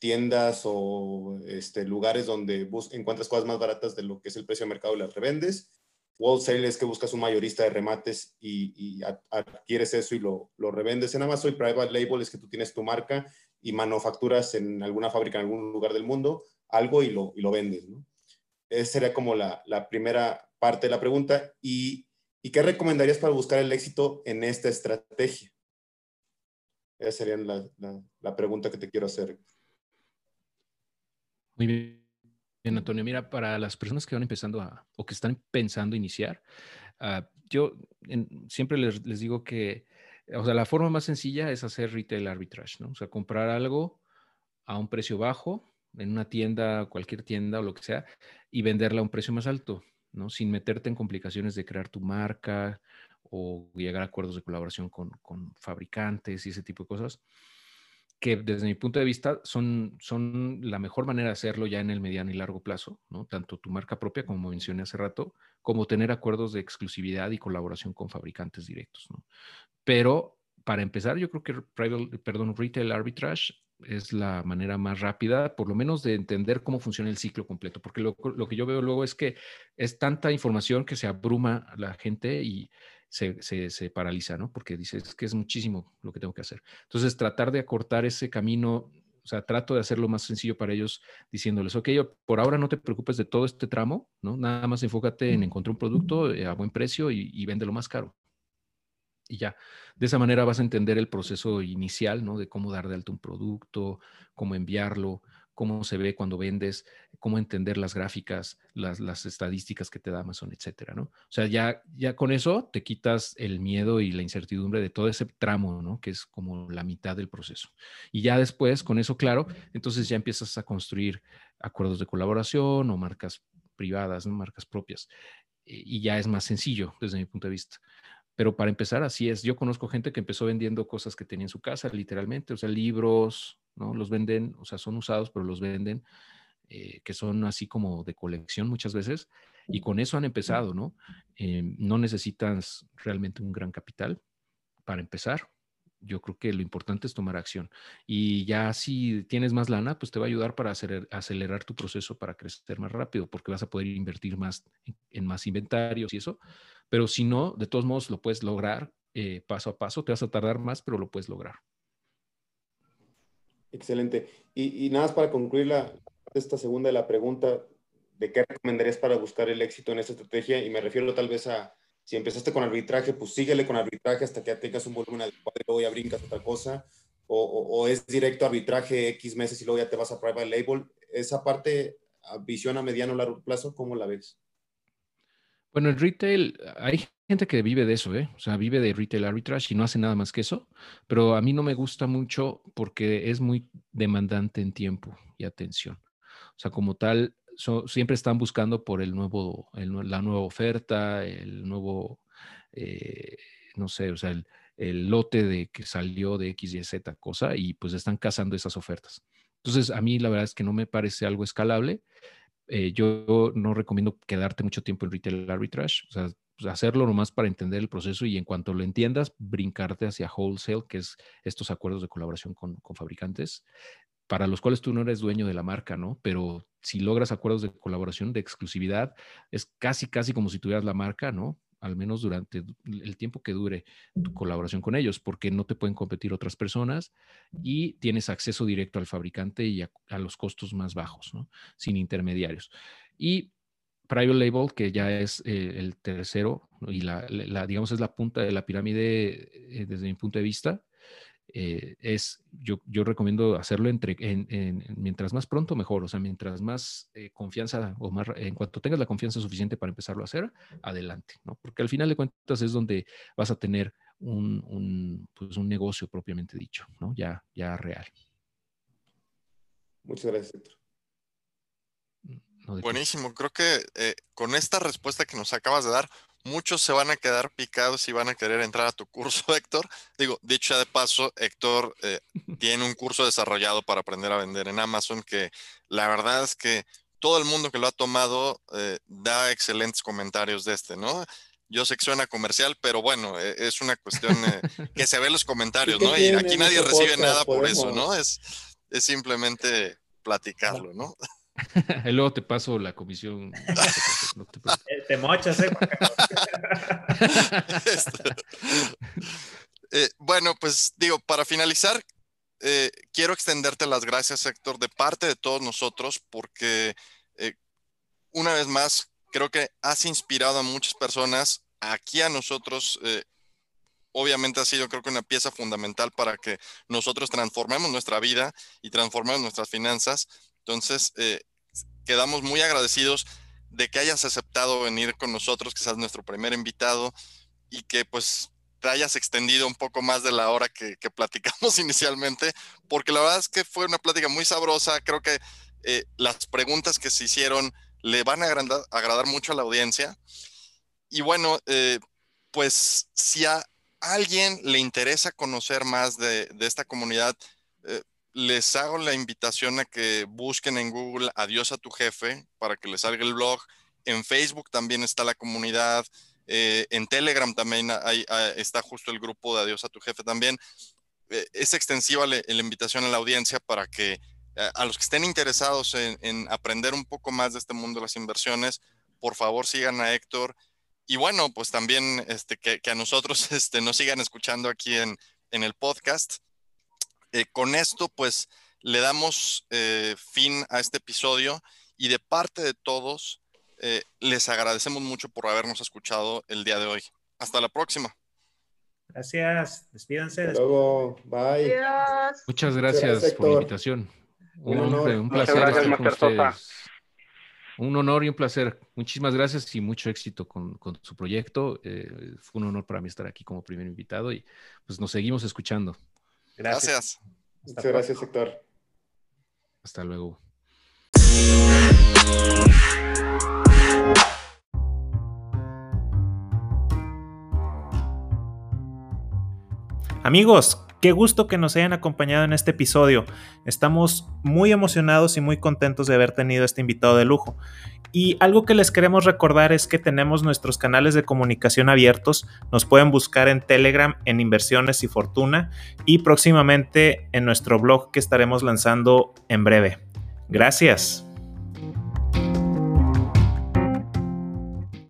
tiendas o este, lugares donde encuentras cosas más baratas de lo que es el precio de mercado y las revendes. Wholesale es que buscas un mayorista de remates y, adquieres eso y lo, lo, revendes en Amazon. Y private label es que tú tienes tu marca y manufacturas en alguna fábrica en algún lugar del mundo algo y lo, y lo vendes, ¿no? Esa sería como la, la primera parte de la pregunta. ¿Y, ¿Y, qué recomendarías para buscar el éxito en esta estrategia? Esa sería la, la, pregunta que te quiero hacer. Muy bien, Antonio. Mira, para las personas que van empezando a, o que están pensando iniciar, uh, yo siempre les, les, digo que, o sea, la forma más sencilla es hacer retail arbitrage, ¿no? O sea, comprar algo a un precio bajo en una tienda, cualquier tienda o lo que sea, y venderla a un precio más alto, ¿no? Sin meterte en complicaciones de crear tu marca o llegar a acuerdos de colaboración con, fabricantes y ese tipo de cosas, que desde mi punto de vista son, son la mejor manera de hacerlo ya en el mediano y largo plazo, ¿no? Tanto tu marca propia, como mencioné hace rato, como tener acuerdos de exclusividad y colaboración con fabricantes directos, ¿no? Pero para empezar, yo creo que perdón, retail arbitrage es la manera más rápida, por lo menos de entender cómo funciona el ciclo completo, porque lo, que yo veo luego es que es tanta información que se abruma la gente y se, se, paraliza, ¿no? Porque dices que es muchísimo lo que tengo que hacer. Entonces, tratar de acortar ese camino O sea, trato de hacerlo más sencillo para ellos diciéndoles, ok, por ahora no te preocupes de todo este tramo, ¿no? Nada más enfócate en encontrar un producto eh, a buen precio y, y véndelo más caro. Y ya, de esa manera vas a entender el proceso inicial, ¿no? De cómo dar de alto un producto, cómo enviarlo, cómo se ve cuando vendes, cómo entender las gráficas, las, estadísticas que te da Amazon, etcétera, ¿no? O sea, ya, ya con eso te quitas el miedo y la incertidumbre de todo ese tramo, ¿no? Que es como la mitad del proceso. Y ya después, con eso claro, entonces ya empiezas a construir acuerdos de colaboración o marcas privadas, ¿no? marcas propias. Y ya es más sencillo desde mi punto de vista. Pero para empezar, así es. Yo conozco gente que empezó vendiendo cosas que tenía en su casa, literalmente, o sea, libros, ¿no? Los venden, o sea, son usados, pero los venden, eh, que son así como de colección muchas veces, y con eso han empezado, ¿no? Eh, no necesitas realmente un gran capital para empezar. Yo creo que lo importante es tomar acción. Y ya si tienes más lana, pues te va a ayudar para acelerar tu proceso para crecer más rápido, porque vas a poder invertir más en, más inventarios y eso. Pero si no, de todos modos lo puedes lograr eh, paso a paso. Te vas a tardar más, pero lo puedes lograr. Excelente. Y, nada más para concluir la, esta segunda de la pregunta, ¿de qué recomendarías para buscar el éxito en esta estrategia? Y me refiero tal vez a, si empezaste con arbitraje, pues síguele con arbitraje hasta que tengas un volumen adecuado y luego ya brincas otra cosa. O, es directo arbitraje X meses y luego ya te vas a private label. Esa parte, visión a mediano o largo plazo, ¿cómo la ves? Bueno, en retail hay gente que vive de eso, ¿eh? O sea, vive de retail arbitrage y no hace nada más que eso, pero a mí no me gusta mucho porque es muy demandante en tiempo y atención. O sea, como tal, siempre están buscando por el nuevo, la nueva oferta, el nuevo, eh, no sé, o sea, el, el, lote de que salió de X y Z cosa y pues están cazando esas ofertas. Entonces, a mí la verdad es que no me parece algo escalable. Eh, yo no recomiendo quedarte mucho tiempo en retail arbitrage, o sea, pues, hacerlo nomás para entender el proceso y en cuanto lo entiendas, brincarte hacia wholesale, que es estos acuerdos de colaboración con, con fabricantes, para los cuales tú no eres dueño de la marca, ¿no? Pero si logras acuerdos de colaboración, de exclusividad, es casi, casi como si tuvieras la marca, ¿no? al menos durante el tiempo que dure tu colaboración con ellos, porque no te pueden competir otras personas y tienes acceso directo al fabricante y a, los costos más bajos, ¿no? sin intermediarios. Y private label, que ya es eh, el tercero y la, digamos, es la punta de la pirámide eh, desde mi punto de vista, eh, es, yo, yo, recomiendo hacerlo entre, en, mientras más pronto, mejor. O sea, mientras más eh, confianza o más, en cuanto tengas la confianza suficiente para empezarlo a hacer, adelante, ¿no? Porque al final de cuentas es donde vas a tener un, un, pues un negocio propiamente dicho, ¿no? Ya, ya real. Muchas gracias, Héctor. Buenísimo, creo que eh, con esta respuesta que nos acabas de dar, muchos se van a quedar picados y van a querer entrar a tu curso, Héctor. Digo, dicho de paso, Héctor eh, tiene un curso desarrollado para aprender a vender en Amazon que la verdad es que todo el mundo que lo ha tomado eh, da excelentes comentarios de este, ¿no? Yo sé que suena comercial, pero bueno, e, es una cuestión que se ve en los comentarios, ¿no? Y aquí nadie recibe nada por eso, ¿no? Es, es simplemente platicarlo, ¿no? y luego te paso la comisión. Eh, te, mochas, ¿eh? Este, eh, bueno, pues digo, para finalizar, eh, quiero extenderte las gracias, Héctor, de parte de todos nosotros, porque una vez más, creo que has inspirado a muchas personas, aquí a nosotros. Obviamente ha sido, creo que, una pieza fundamental para que nosotros transformemos nuestra vida y transformemos nuestras finanzas. Entonces, quedamos muy agradecidos de que hayas aceptado venir con nosotros, que seas nuestro primer invitado y que pues te hayas extendido un poco más de la hora que, platicamos inicialmente, porque la verdad es que fue una plática muy sabrosa. Creo que eh, las preguntas que se hicieron le van a agradar, mucho a la audiencia. Y bueno, eh, pues si a alguien le interesa conocer más de, esta comunidad, eh, les hago la invitación a que busquen en Google Adiós a tu jefe para que les salga el blog. En Facebook también está la comunidad. Eh, en Telegram también está justo el grupo de Adiós a tu jefe también. Eh, es extensiva la, invitación a la audiencia para que eh, a los que estén interesados en, aprender un poco más de este mundo de las inversiones, por favor sigan a Héctor. Y bueno, pues también este, que, a nosotros este, nos sigan escuchando aquí en, en el podcast. Eh, con esto, pues, le damos eh, fin a este episodio y de parte de todos, eh, les agradecemos mucho por habernos escuchado el día de hoy. Hasta la próxima. Gracias. Despídense. Hasta luego. Bye. Adiós. Muchas gracias, gracias, por la invitación. Un Un, honor. un placer gracias, estar con ustedes. Un honor y un placer. Muchísimas gracias y mucho éxito con, con su proyecto. Eh, fue un honor para mí estar aquí como primer invitado y pues nos seguimos escuchando. Gracias. Gracias. Muchas gracias, Héctor. Hasta luego. Amigos, qué gusto que nos hayan acompañado en este episodio. Estamos muy emocionados y muy contentos de haber tenido este invitado de lujo. Y algo que les queremos recordar es que tenemos nuestros canales de comunicación abiertos. Nos pueden buscar en Telegram en Inversiones y Fortuna y próximamente en nuestro blog que estaremos lanzando en breve. Gracias.